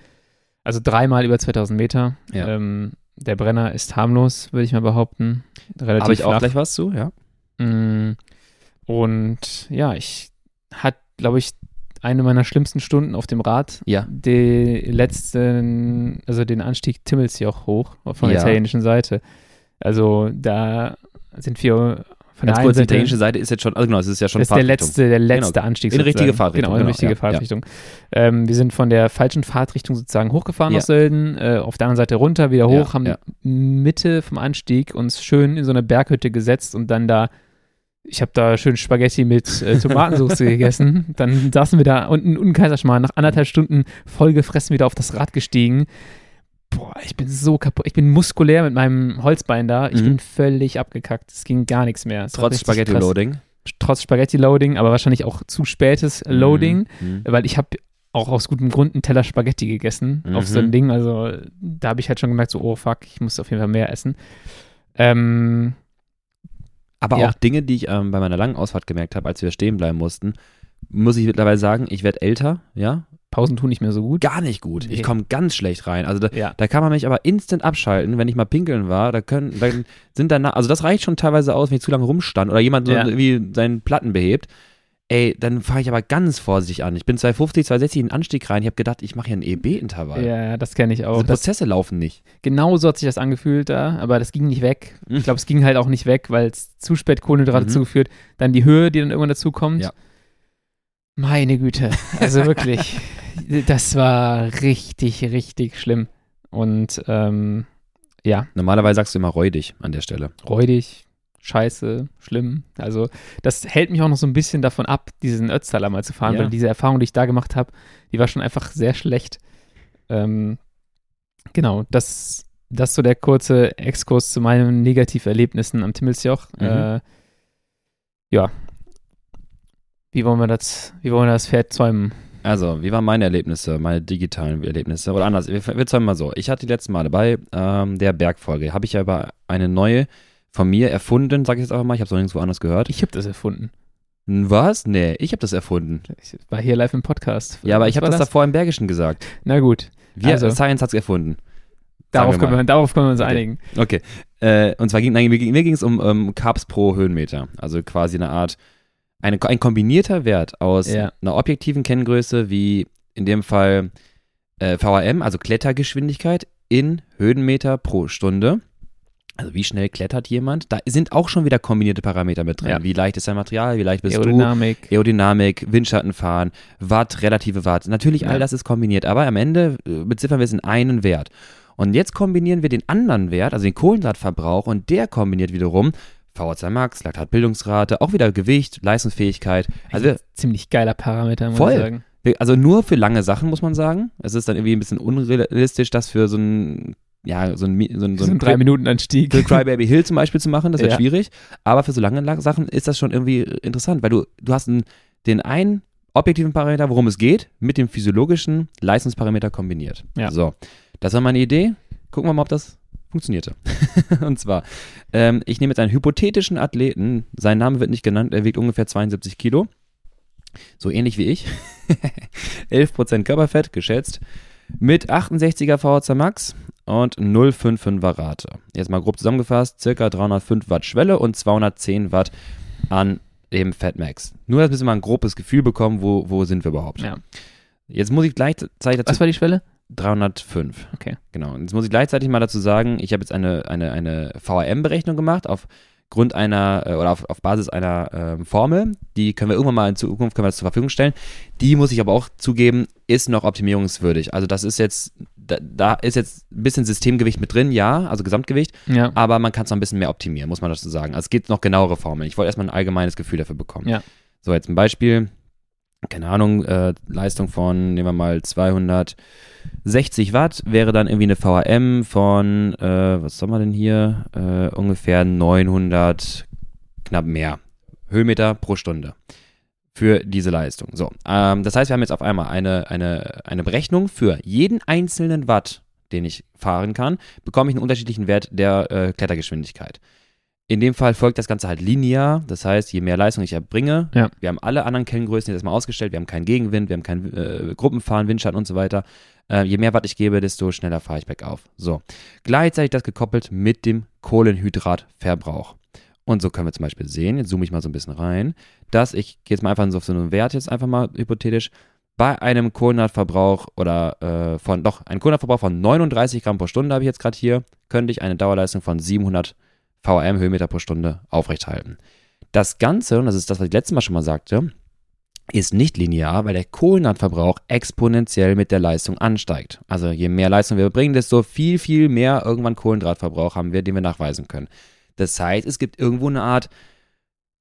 Also dreimal über 2000 Meter. Ja. Ähm, der Brenner ist harmlos, würde ich mal behaupten. Relativ Habe ich auch flach. gleich was zu, ja? Mm, Und ja, ich hatte, glaube ich, eine meiner schlimmsten Stunden auf dem Rad. Ja. Die letzten, also den Anstieg Timmelsjoch hoch von der Ja. italienischen Seite. Also da sind wir von Ganz der kurz, die italienische Seite ist jetzt schon, also genau, es ist ja schon das ist der letzte, der letzte Genau. Anstieg. In richtige. Fahrtrichtung, Genau, in die genau, richtige ja, Fahrtrichtung. Ähm, wir sind von der falschen Fahrtrichtung sozusagen hochgefahren Ja. aus Sölden, äh, auf der anderen Seite runter, wieder Ja, hoch, haben ja. Mitte vom Anstieg uns schön in so eine Berghütte gesetzt und dann da, ich habe da schön Spaghetti mit äh, Tomatensauce gegessen. Dann saßen wir da unten unten Kaiserschmarrn, nach anderthalb Stunden vollgefressen wieder auf das Rad gestiegen. Boah, ich bin so kaputt. Ich bin muskulär mit meinem Holzbein da. Ich Mhm. bin völlig abgekackt. Es ging gar nichts mehr. Es Trotz. Spaghetti-Loading. Trotz Spaghetti-Loading, aber wahrscheinlich auch zu spätes Loading Mhm. weil ich habe auch aus gutem Grund einen Teller Spaghetti gegessen auf so ein Mhm. Ding. Also da habe ich halt schon gemerkt, so, oh fuck, ich muss auf jeden Fall mehr essen. Ähm, Aber Ja. auch Dinge, die ich ähm, bei meiner langen Ausfahrt gemerkt habe, als wir stehen bleiben mussten, muss ich mittlerweile sagen, ich werde älter, ja, Pausen tun nicht mehr so gut. gar nicht gut. Ich Nee. komme ganz schlecht rein. Also da, Ja. da kann man mich aber instant abschalten, wenn ich mal pinkeln war. Da können, dann sind danach, also das reicht schon teilweise aus, wenn ich zu lange rumstand oder jemand so Ja. irgendwie seinen Platten behebt. Ey, dann fahre ich aber ganz vorsichtig an. Ich bin 250, 260 in den Anstieg rein. Ich habe gedacht, ich mache hier ein EB-Intervall. Ja, das kenne ich auch. Diese Das, Prozesse laufen nicht. genau so hat sich das angefühlt da, aber das ging nicht weg. Mhm. Ich glaube, es ging halt auch nicht weg, weil es zu spät Kohlenhydrate Mhm. zugeführt. Dann die Höhe, die dann irgendwann dazu kommt. Ja. Meine Güte, also wirklich, das war richtig, richtig schlimm. Und ähm, ja. Normalerweise sagst du immer räudig an der Stelle. Räudig, scheiße, schlimm. Also das hält mich auch noch so ein bisschen davon ab, diesen Ötztaler mal zu fahren, Ja. weil diese Erfahrung, die ich da gemacht habe, die war schon einfach sehr schlecht. Ähm, genau, das, das ist so der kurze Exkurs zu meinen Negativerlebnissen am Timmelsjoch. Mhm. Äh, ja. Wie wollen wir das, wie wollen wir das Pferd zäumen? Also, wie waren meine Erlebnisse, meine digitalen Erlebnisse? Oder anders, wir, wir zäumen mal so. Ich hatte die letzten Male bei ähm, der Bergfolge, habe ich ja über eine neue von mir erfunden, sage ich jetzt einfach mal, ich habe es noch nirgendwo anders gehört. Ich habe das erfunden. Was? Nee, ich habe das erfunden. Ich war hier live im Podcast. Ja, aber ich Was habe war das, davor im Bergischen gesagt. Na gut, Wir, Also. Science hat es erfunden. darauf können, wir, darauf können wir uns Okay. einigen. Okay. Äh, und zwar ging, nein, mir ging mir ging es um ähm, Carbs pro Höhenmeter. Also quasi eine Art, eine, ein kombinierter Wert aus Ja. einer objektiven Kenngröße wie in dem Fall äh, VRM, also Klettergeschwindigkeit in Höhenmeter pro Stunde. Also wie schnell klettert jemand? Da sind auch schon wieder kombinierte Parameter mit drin. Ja. Wie leicht ist dein Material? Wie leicht bist du? Aerodynamik. Aerodynamik, Windschattenfahren, Watt, relative Watt. Natürlich, all Ja. das ist kombiniert, aber am Ende äh, beziffern wir es in einen Wert. Und jetzt kombinieren wir den anderen Wert, also den Kohlenhydratverbrauch, und der kombiniert wiederum VO2 Max, Laktatbildungsrate, auch wieder Gewicht, Leistungsfähigkeit. Also, ziemlich geiler Parameter, muss Voll. ich sagen. Also nur für lange Sachen, muss man sagen. Es ist dann irgendwie ein bisschen unrealistisch, das für so ein, ja, so ein, so ein, So so ein ein drei Minuten Anstieg. für Crybaby Hill zum Beispiel zu machen, das wird Ja. schwierig. Aber für so lange La- Sachen ist das schon irgendwie interessant, weil du, du hast einen, den einen objektiven Parameter, worum es geht, mit dem physiologischen Leistungsparameter kombiniert. Ja. So, das war meine Idee. Gucken wir mal, ob das funktionierte. Und zwar, ähm, ich nehme jetzt einen hypothetischen Athleten, sein Name wird nicht genannt, er wiegt ungefähr 72 Kilo. So ähnlich wie ich. 11% Körperfett, geschätzt. Mit 68er VHC Max und 0,55er Rate. Jetzt mal grob zusammengefasst, circa 305 Watt Schwelle und 210 Watt an dem Fatmax. Nur, dass wir mal ein grobes Gefühl bekommen, wo, wo sind wir überhaupt. Ja. Jetzt muss ich gleichzeitig dazu Was war die Schwelle? 305. Okay. Genau. Jetzt muss ich gleichzeitig mal dazu sagen, ich habe jetzt eine, eine, eine VRM-Berechnung gemacht aufgrund einer äh, oder auf, auf Basis einer ähm, Formel. Die können wir irgendwann mal in Zukunft können wir das zur Verfügung stellen. Die muss ich aber auch zugeben, ist noch optimierungswürdig. Also das ist jetzt, da, da ist jetzt ein bisschen Systemgewicht mit drin, ja, also Gesamtgewicht, Ja. aber man kann es noch ein bisschen mehr optimieren, muss man dazu sagen. Also es gibt noch genauere Formeln. Ich wollte erstmal ein allgemeines Gefühl dafür bekommen. Ja. So, jetzt ein Beispiel. Keine Ahnung, äh, Leistung von, nehmen wir mal 260 Watt, wäre dann irgendwie eine VRM von, äh, was soll man denn hier? Äh, ungefähr 900, knapp mehr Höhenmeter pro Stunde für diese Leistung. So, ähm, das heißt, wir haben jetzt auf einmal eine, eine, eine Berechnung für jeden einzelnen Watt, den ich fahren kann, bekomme ich einen unterschiedlichen Wert der äh, Klettergeschwindigkeit. In dem Fall folgt das Ganze halt linear, das heißt, je mehr Leistung ich erbringe, Ja. wir haben alle anderen Kenngrößen jetzt erstmal ausgestellt, wir haben keinen Gegenwind, wir haben kein äh, Gruppenfahren, Windschatten und so weiter. Äh, je mehr Watt ich gebe, desto schneller fahre ich bergauf. So, gleichzeitig das gekoppelt mit dem Kohlenhydratverbrauch. Und so können wir zum Beispiel sehen, jetzt zoome ich mal so ein bisschen rein, dass ich, gehe jetzt mal einfach so auf so einen Wert jetzt einfach mal hypothetisch, bei einem Kohlenhydratverbrauch oder äh, von, doch, ein Kohlenhydratverbrauch von 39 Gramm pro Stunde habe ich jetzt gerade hier, könnte ich eine Dauerleistung von 700 VRM Höhenmeter pro Stunde aufrechthalten. Das Ganze, und das ist das, was ich letztes Mal schon mal sagte, ist nicht linear, weil der Kohlenhydratverbrauch exponentiell mit der Leistung ansteigt. Also je mehr Leistung wir bringen, desto viel, viel mehr irgendwann Kohlenhydratverbrauch haben wir, den wir nachweisen können. Das heißt, es gibt irgendwo eine Art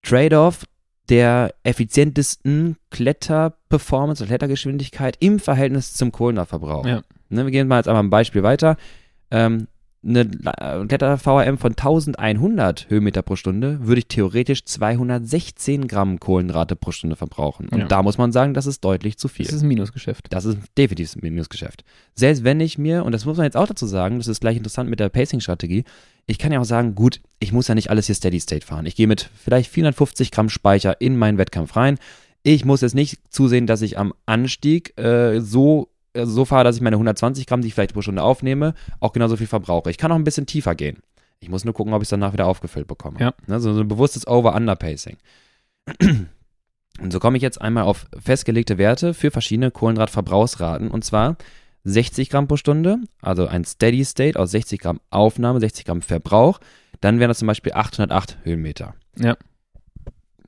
Trade-off der effizientesten Kletterperformance oder Klettergeschwindigkeit im Verhältnis zum Kohlenhydratverbrauch. Ja. Ne, wir gehen mal jetzt einmal ein Beispiel weiter. Ähm, eine Kletter-VRM von 1100 Höhenmeter pro Stunde würde ich theoretisch 216 Gramm Kohlenhydrate pro Stunde verbrauchen. Und Ja. da muss man sagen, das ist deutlich zu viel. Das ist ein Minusgeschäft. Das ist definitiv ein Minusgeschäft. Selbst wenn ich mir, und das muss man jetzt auch dazu sagen, das ist gleich interessant mit der Pacing-Strategie, ich kann ja auch sagen, gut, ich muss ja nicht alles hier Steady State fahren. Ich gehe mit vielleicht 450 Gramm Speicher in meinen Wettkampf rein. Ich muss jetzt nicht zusehen, dass ich am Anstieg äh, so, so fahre, dass ich meine 120 Gramm, die ich vielleicht pro Stunde aufnehme, auch genauso viel verbrauche. Ich kann auch ein bisschen tiefer gehen. Ich muss nur gucken, ob ich es danach wieder aufgefüllt bekomme. Ja. Ne, so, so ein bewusstes Over-Under-Pacing. Und so komme ich jetzt einmal auf festgelegte Werte für verschiedene Kohlenhydratverbrauchsraten. Und zwar 60 Gramm pro Stunde, also ein Steady State aus 60 Gramm Aufnahme, 60 Gramm Verbrauch. Dann wären das zum Beispiel 808 Höhenmeter. Ja.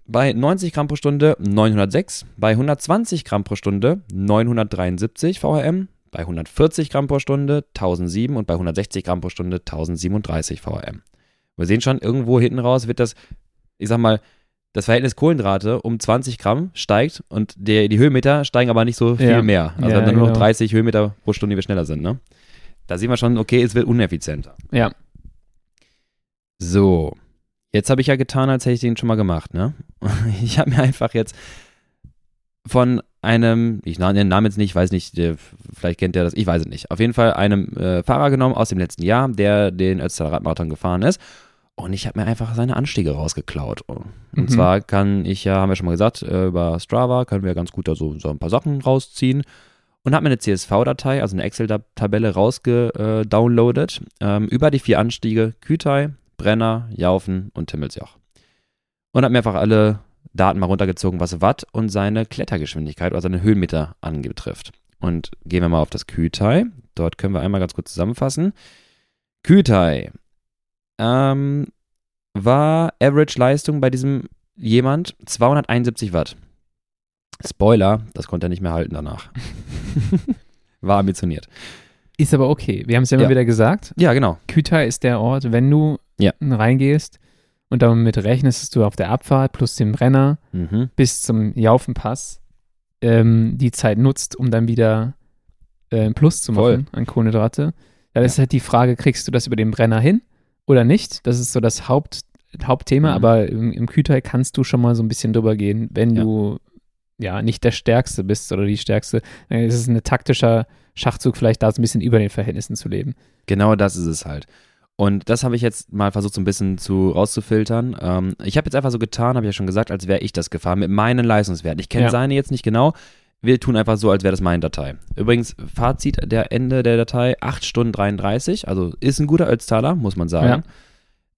Bei 90 Gramm pro Stunde 906, bei 120 Gramm pro Stunde 973 VRM, bei 140 Gramm pro Stunde 1007 und bei 160 Gramm pro Stunde 1037 VRM. Wir sehen schon, irgendwo hinten raus wird das, ich sag mal, das Verhältnis Kohlenhydrate um 20 Gramm steigt und der, die Höhenmeter steigen aber nicht so viel Ja. mehr. Also Ja, dann nur noch genau. 30 Höhenmeter pro Stunde, die wir schneller sind. Ne? Da sehen wir schon, okay, es wird uneffizienter. Ja. So, jetzt habe ich ja getan, als hätte ich den schon mal gemacht, ne? Ich habe mir einfach jetzt von einem, ich nenne den Namen jetzt nicht, weiß nicht, vielleicht kennt der das, ich weiß es nicht. Auf jeden Fall einem äh, Fahrer genommen aus dem letzten Jahr, der den Ötztaler Radmarathon gefahren ist. Und ich habe mir einfach seine Anstiege rausgeklaut. Und Mhm. zwar kann ich ja, haben wir schon mal gesagt, äh, über Strava können wir ganz gut da so, so ein paar Sachen rausziehen. Und habe mir eine CSV-Datei, also eine Excel-Tabelle rausgedownloadet, ähm, über die vier Anstiege Kütai, Brenner, Jaufen und Timmelsjoch. Und habe mir einfach alle Daten mal runtergezogen, was Watt und seine Klettergeschwindigkeit oder seine Höhenmeter anbetrifft. Und gehen wir mal auf das Kütai. Dort können wir einmal ganz kurz zusammenfassen. Kütai ähm, war Average-Leistung bei diesem jemand 271 Watt. Spoiler, das konnte er nicht mehr halten danach. war ambitioniert. Ist aber okay. Wir haben es ja immer Ja. wieder gesagt. Ja, genau. Kütai ist der Ort, wenn du Ja. reingehst und damit rechnest, dass du auf der Abfahrt plus dem Brenner Mhm. bis zum Jaufenpass ähm, die Zeit nutzt, um dann wieder äh, Plus zu Voll. machen an Kohlenhydrate. Dann ist halt die Frage, kriegst du das über den Brenner hin oder nicht? Das ist so das Haupt, Hauptthema, Mhm. aber im, im Kütai kannst du schon mal so ein bisschen drüber gehen, wenn Ja. du ja nicht der Stärkste bist oder die Stärkste. Dann ist es ein taktischer Schachzug, vielleicht da so ein bisschen über den Verhältnissen zu leben. Genau das ist es halt. Und das habe ich jetzt mal versucht, so ein bisschen zu rauszufiltern. Ähm, ich habe jetzt einfach so getan, habe ich ja schon gesagt, als wäre ich das gefahren mit meinen Leistungswerten. Ich kenne Ja. seine jetzt nicht genau. Wir tun einfach so, als wäre das meine Datei. Übrigens, Fazit der Ende der Datei, 8 Stunden 33, also ist ein guter Ötztaler, muss man sagen.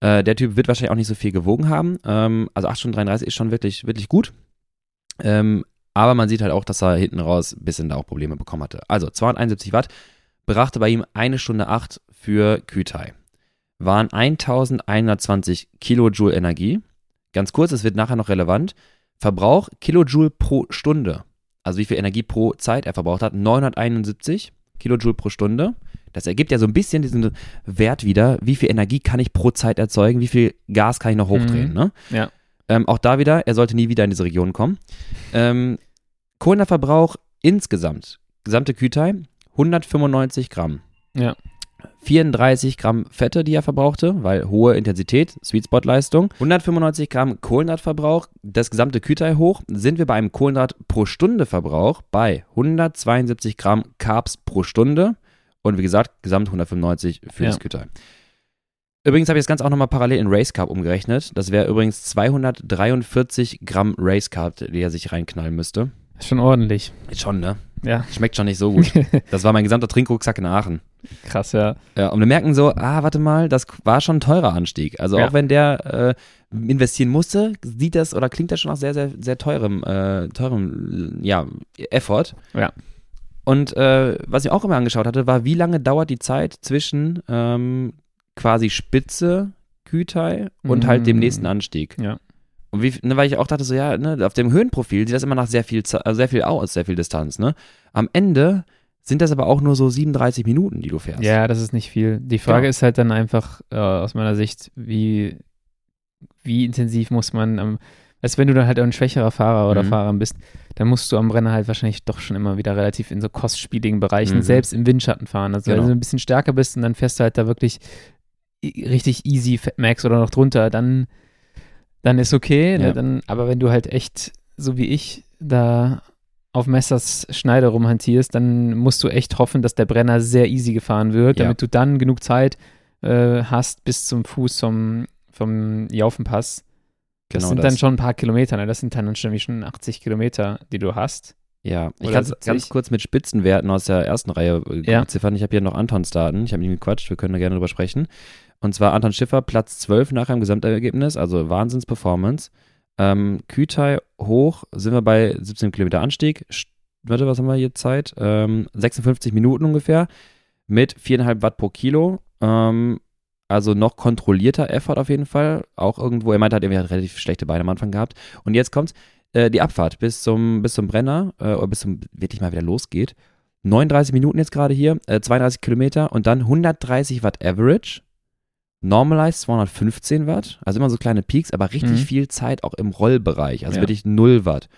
Äh, der Typ wird wahrscheinlich auch nicht so viel gewogen haben. Ähm, also 8 Stunden 33 ist schon wirklich, wirklich gut. Ähm, aber man sieht halt auch, dass er hinten raus ein bisschen da auch Probleme bekommen hatte. Also 271 Watt, brachte bei ihm eine Stunde 8 für Kütai. Waren 1120 Kilojoule Energie. Ganz kurz, es wird nachher noch relevant. Verbrauch Kilojoule pro Stunde. Also wie viel Energie pro Zeit er verbraucht hat. 971 Kilojoule pro Stunde. Das ergibt ja so ein bisschen diesen Wert wieder, wie viel Energie kann ich pro Zeit erzeugen, wie viel Gas kann ich noch hochdrehen. Mhm. Ne? Ja. Ähm, auch da wieder, er sollte nie wieder in diese Region kommen. Ähm, Kohlenhydratverbrauch insgesamt, gesamte Kütai, 195 Gramm. Ja. 34 Gramm Fette, die er verbrauchte, weil hohe Intensität, Sweet Spot Leistung. 195 Gramm Kohlenhydratverbrauch, das gesamte Kütai hoch, sind wir bei einem Kohlenhydrat pro Stunde Verbrauch bei 172 Gramm Carbs pro Stunde. Und wie gesagt, gesamt 195 für Ja. das Kütai. Übrigens habe ich das Ganze auch nochmal parallel in Race Carb umgerechnet. Das wäre übrigens 243 Gramm Race Carb, die er sich reinknallen müsste. Ist schon ordentlich. Ist schon, ne? Ja. Schmeckt schon nicht so gut. Das war mein gesamter Trinkrucksack in Aachen. Krass, ja. Ja, und wir merken so, ah, warte mal, das war schon ein teurer Anstieg. Also Ja. auch wenn der äh, investieren musste, sieht das oder klingt das schon nach sehr, sehr, sehr teurem, äh, teurem, ja, Effort. Ja. Und äh, was ich auch immer angeschaut hatte, war, wie lange dauert die Zeit zwischen ähm, quasi Spitze Kütai und halt dem Mm. nächsten Anstieg. Ja. Und wie, ne, weil ich auch dachte, so, ja, ne, auf dem Höhenprofil sieht das immer nach sehr viel, also sehr viel aus, sehr viel Distanz, ne? Am Ende sind das aber auch nur so 37 Minuten, die du fährst. Ja, das ist nicht viel. Die Frage Genau. ist halt dann einfach äh, aus meiner Sicht, wie, wie intensiv muss man am, weißt, du, wenn du dann halt ein schwächerer Fahrer oder Mhm. Fahrerin bist, dann musst du am Brenner halt wahrscheinlich doch schon immer wieder relativ in so kostspieligen Bereichen, Mhm. selbst im Windschatten fahren. Also wenn Genau. du ein bisschen stärker bist und dann fährst du halt da wirklich richtig easy Max oder noch drunter, dann, dann ist okay. Ne? Ja. Dann, aber wenn du halt echt, so wie ich, da auf Messers Schneide rumhantierst, dann musst du echt hoffen, dass der Brenner sehr easy gefahren wird, Ja. damit du dann genug Zeit äh, hast bis zum Fuß vom, vom Jaufenpass. Das Genau sind das. dann schon ein paar Kilometer, ne? Das sind dann schon, schon 80 Kilometer, die du hast. Ja, ich kann es 70. ganz kurz mit Spitzenwerten aus der ersten Reihe äh, Ja. beziffern. Ich habe hier noch Antons Daten. Ich habe ihn gequatscht, wir können da gerne drüber sprechen. Und zwar Anton Schiffer, Platz 12 nachher im Gesamtergebnis, also Wahnsinns-Performance. Ähm, Kütai hoch sind wir bei 17 Kilometer Anstieg. St- Warte, was haben wir hier Zeit? Ähm, 56 Minuten ungefähr mit 4,5 Watt pro Kilo. Ähm, Also noch kontrollierter Effort auf jeden Fall. Auch irgendwo, er meinte, er hat irgendwie relativ schlechte Beine am Anfang gehabt. Und jetzt kommt äh, die Abfahrt bis zum, bis zum Brenner, äh, oder bis zum wirklich mal wieder losgeht. 39 Minuten jetzt gerade hier, äh, 32 Kilometer und dann 130 Watt Average. Normalized 215 Watt, also immer so kleine Peaks, aber richtig Mhm. viel Zeit auch im Rollbereich, also Ja. wirklich 0 Watt.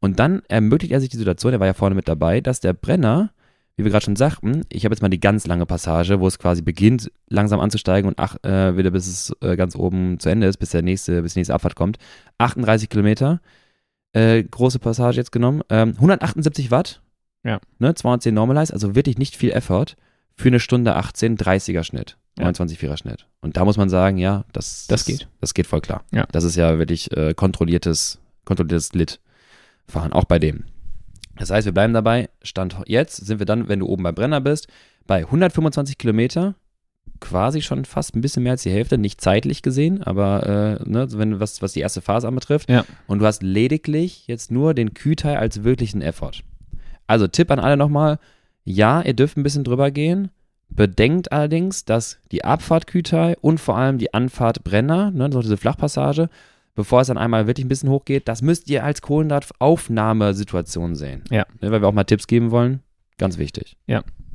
Und dann ermöglicht er sich die Situation, er war ja vorne mit dabei, dass der Brenner, wie wir gerade schon sagten, ich habe jetzt mal die ganz lange Passage, wo es quasi beginnt, langsam anzusteigen und ach, äh, wieder bis es äh, ganz oben zu Ende ist, bis der nächste, bis die nächste Abfahrt kommt. 38 Kilometer, äh, große Passage jetzt genommen, ähm, 178 Watt, Ja. ne, 210 Normalized, also wirklich nicht viel Effort für eine Stunde 18, 30er Schnitt. Ja. 29,4er Schnitt. Und da muss man sagen, ja, das, Das geht. Das geht voll klar. Ja. Das ist ja wirklich äh, kontrolliertes, kontrolliertes Lit-Fahren, auch bei dem. Das heißt, wir bleiben dabei. Stand jetzt sind wir dann, wenn du oben bei Brenner bist, bei 125 Kilometer, quasi schon fast ein bisschen mehr als die Hälfte, nicht zeitlich gesehen, aber äh, ne, wenn was, was die erste Phase anbetrifft. Ja. Und du hast lediglich jetzt nur den Kühlteil als wirklichen Effort. Also Tipp an alle nochmal, ja, ihr dürft ein bisschen drüber gehen. Bedenkt allerdings, dass die Abfahrt Kütai und vor allem die Anfahrt Brenner, ne, so diese Flachpassage, bevor es dann einmal wirklich ein bisschen hochgeht, das müsst ihr als Kohlenhydrataufnahmesituation sehen. Ja. Ne, weil wir auch mal Tipps geben wollen. Ganz wichtig.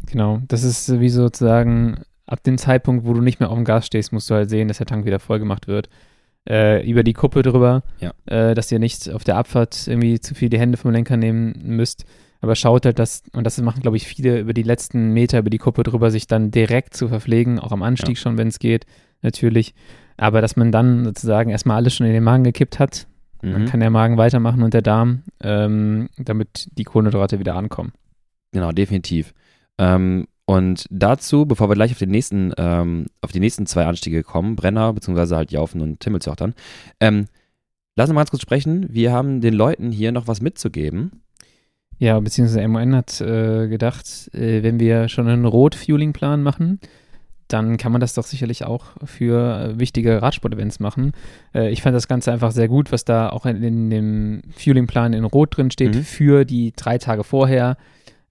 Genau, das ist wie sozusagen ab dem Zeitpunkt, wo du nicht mehr auf dem Gas stehst, musst du halt sehen, dass der Tank wieder voll gemacht wird. Äh, über die Kuppe drüber, Ja. äh, dass ihr nicht auf der Abfahrt irgendwie zu viel die Hände vom Lenker nehmen müsst. Aber schaut halt, dass, und das machen, glaube ich, viele über die letzten Meter über die Kuppe drüber, sich dann direkt zu verpflegen, auch am Anstieg schon, wenn es geht, natürlich. Aber dass man dann sozusagen erstmal alles schon in den Magen gekippt hat, dann Mhm. kann der Magen weitermachen und der Darm, ähm, damit die Kohlenhydrate wieder ankommen. Genau, definitiv. Ähm, und dazu, bevor wir gleich auf den nächsten, ähm, auf die nächsten zwei Anstiege kommen, Brenner, beziehungsweise halt Jaufen und Timmelzochtern, ähm, lass uns mal ganz kurz sprechen. Wir haben den Leuten hier noch was mitzugeben. Ja, beziehungsweise MON hat äh, gedacht, äh, wenn wir schon einen Rot-Fueling-Plan machen, dann kann man das doch sicherlich auch für äh, wichtige Radsport-Events machen. Äh, ich fand das Ganze einfach sehr gut, was da auch in, in dem Fueling-Plan in Rot drin steht Mhm. für die drei Tage vorher.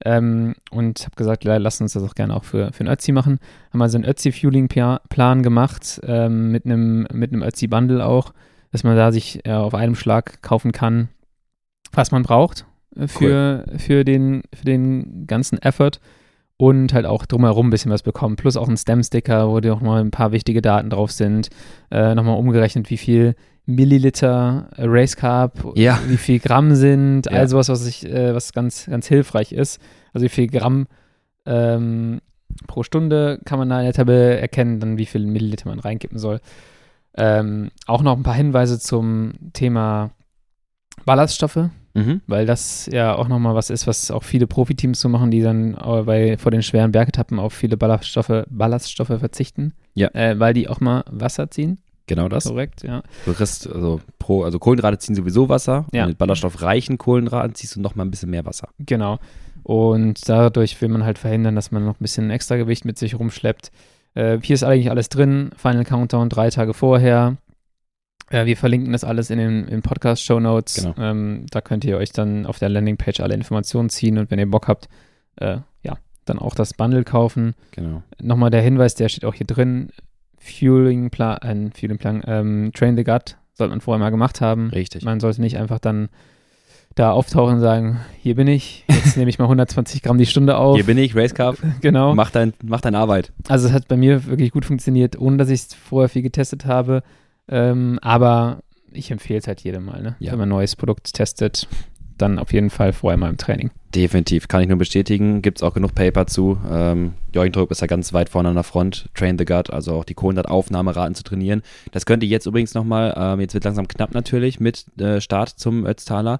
Ähm, und habe gesagt, ja, lasst uns das auch gerne auch für, für einen Ötzi machen. Haben also einen Ötzi-Fueling-Plan gemacht ähm, mit einem mit einem Ötzi-Bundle auch, dass man da sich äh, auf einem Schlag kaufen kann, was man braucht äh, für, für, den, für den ganzen Effort und halt auch drumherum ein bisschen was bekommen. Plus auch ein Stem-Sticker, wo dir auch mal ein paar wichtige Daten drauf sind. Äh, Nochmal umgerechnet, wie viel Milliliter Race Carb, Ja. wie viel Gramm sind, Ja. all sowas, was, ich, äh, was ganz, ganz hilfreich ist. Also wie viel Gramm ähm, pro Stunde kann man da in der Tabelle erkennen, dann wie viel Milliliter man reinkippen soll. Ähm, auch noch ein paar Hinweise zum Thema Ballaststoffe, Mhm. weil das ja auch nochmal was ist, was auch viele Profiteams so machen, die dann äh, bei, vor den schweren Bergetappen auf viele Ballaststoffe, Ballaststoffe verzichten, Ja. äh, weil die auch mal Wasser ziehen. Genau das. Korrekt, ja. Du kriegst, also, pro, also Kohlenhydrate ziehen sowieso Wasser. Ja. Und mit ballaststoffreichen Kohlenhydraten ziehst du noch mal ein bisschen mehr Wasser. Genau. Und dadurch will man halt verhindern, dass man noch ein bisschen extra Gewicht mit sich rumschleppt. Äh, hier ist eigentlich alles drin. Final Countdown drei Tage vorher. Äh, wir verlinken das alles in den, in Podcast-Show Notes. Genau. Ähm, da könnt ihr euch dann auf der Landingpage alle Informationen ziehen und wenn ihr Bock habt, äh, ja, dann auch das Bundle kaufen. Genau. Nochmal der Hinweis, der steht auch hier drin. Fueling Plan, äh, Fueling Plan, ähm, Train the Gut sollte man vorher mal gemacht haben. Richtig. Man sollte nicht einfach dann da auftauchen und sagen, hier bin ich, jetzt nehme ich mal 120 Gramm die Stunde auf. Hier bin ich, Race Carb. genau. Mach, dein, mach deine Arbeit. Also es hat bei mir wirklich gut funktioniert, ohne dass ich es vorher viel getestet habe. Ähm, aber ich empfehle es halt jedem mal, ne? Ja. wenn man ein neues Produkt testet, dann auf jeden Fall vorher mal im Training. Definitiv, kann ich nur bestätigen. Gibt es auch genug Paper zu. Ähm, Jürgen Druck ist ja ganz weit vorne an der Front. Train the Gut, also auch die Kohlenhydrataufnahmeraten zu trainieren. Das könnt ihr jetzt übrigens nochmal, ähm, jetzt wird langsam knapp natürlich mit äh, Start zum Ötztaler.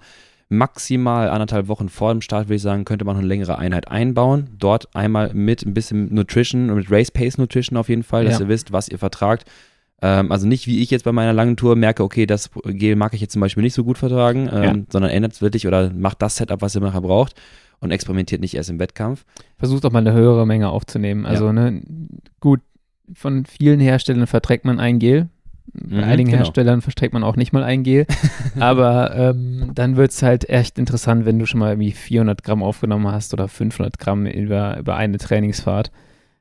Maximal anderthalb Wochen vor dem Start, würde ich sagen, könnte man noch eine längere Einheit einbauen. Dort einmal mit ein bisschen Nutrition und mit Race Pace Nutrition auf jeden Fall, dass Ja. ihr wisst, was ihr vertragt. Ähm, also nicht wie ich jetzt bei meiner langen Tour merke, okay, das Gel mag ich jetzt zum Beispiel nicht so gut vertragen, ähm, Ja. sondern ändert es wirklich oder macht das Setup, was ihr nachher braucht und experimentiert nicht erst im Wettkampf. Versucht auch mal eine höhere Menge aufzunehmen. Also, ne, gut, von vielen Herstellern verträgt man ein Gel. Bei Mhm, einigen genau. Herstellern verträgt man auch nicht mal ein Gel. Aber ähm, dann wird es halt echt interessant, wenn du schon mal irgendwie 400 Gramm aufgenommen hast oder 500 Gramm über, über eine Trainingsfahrt.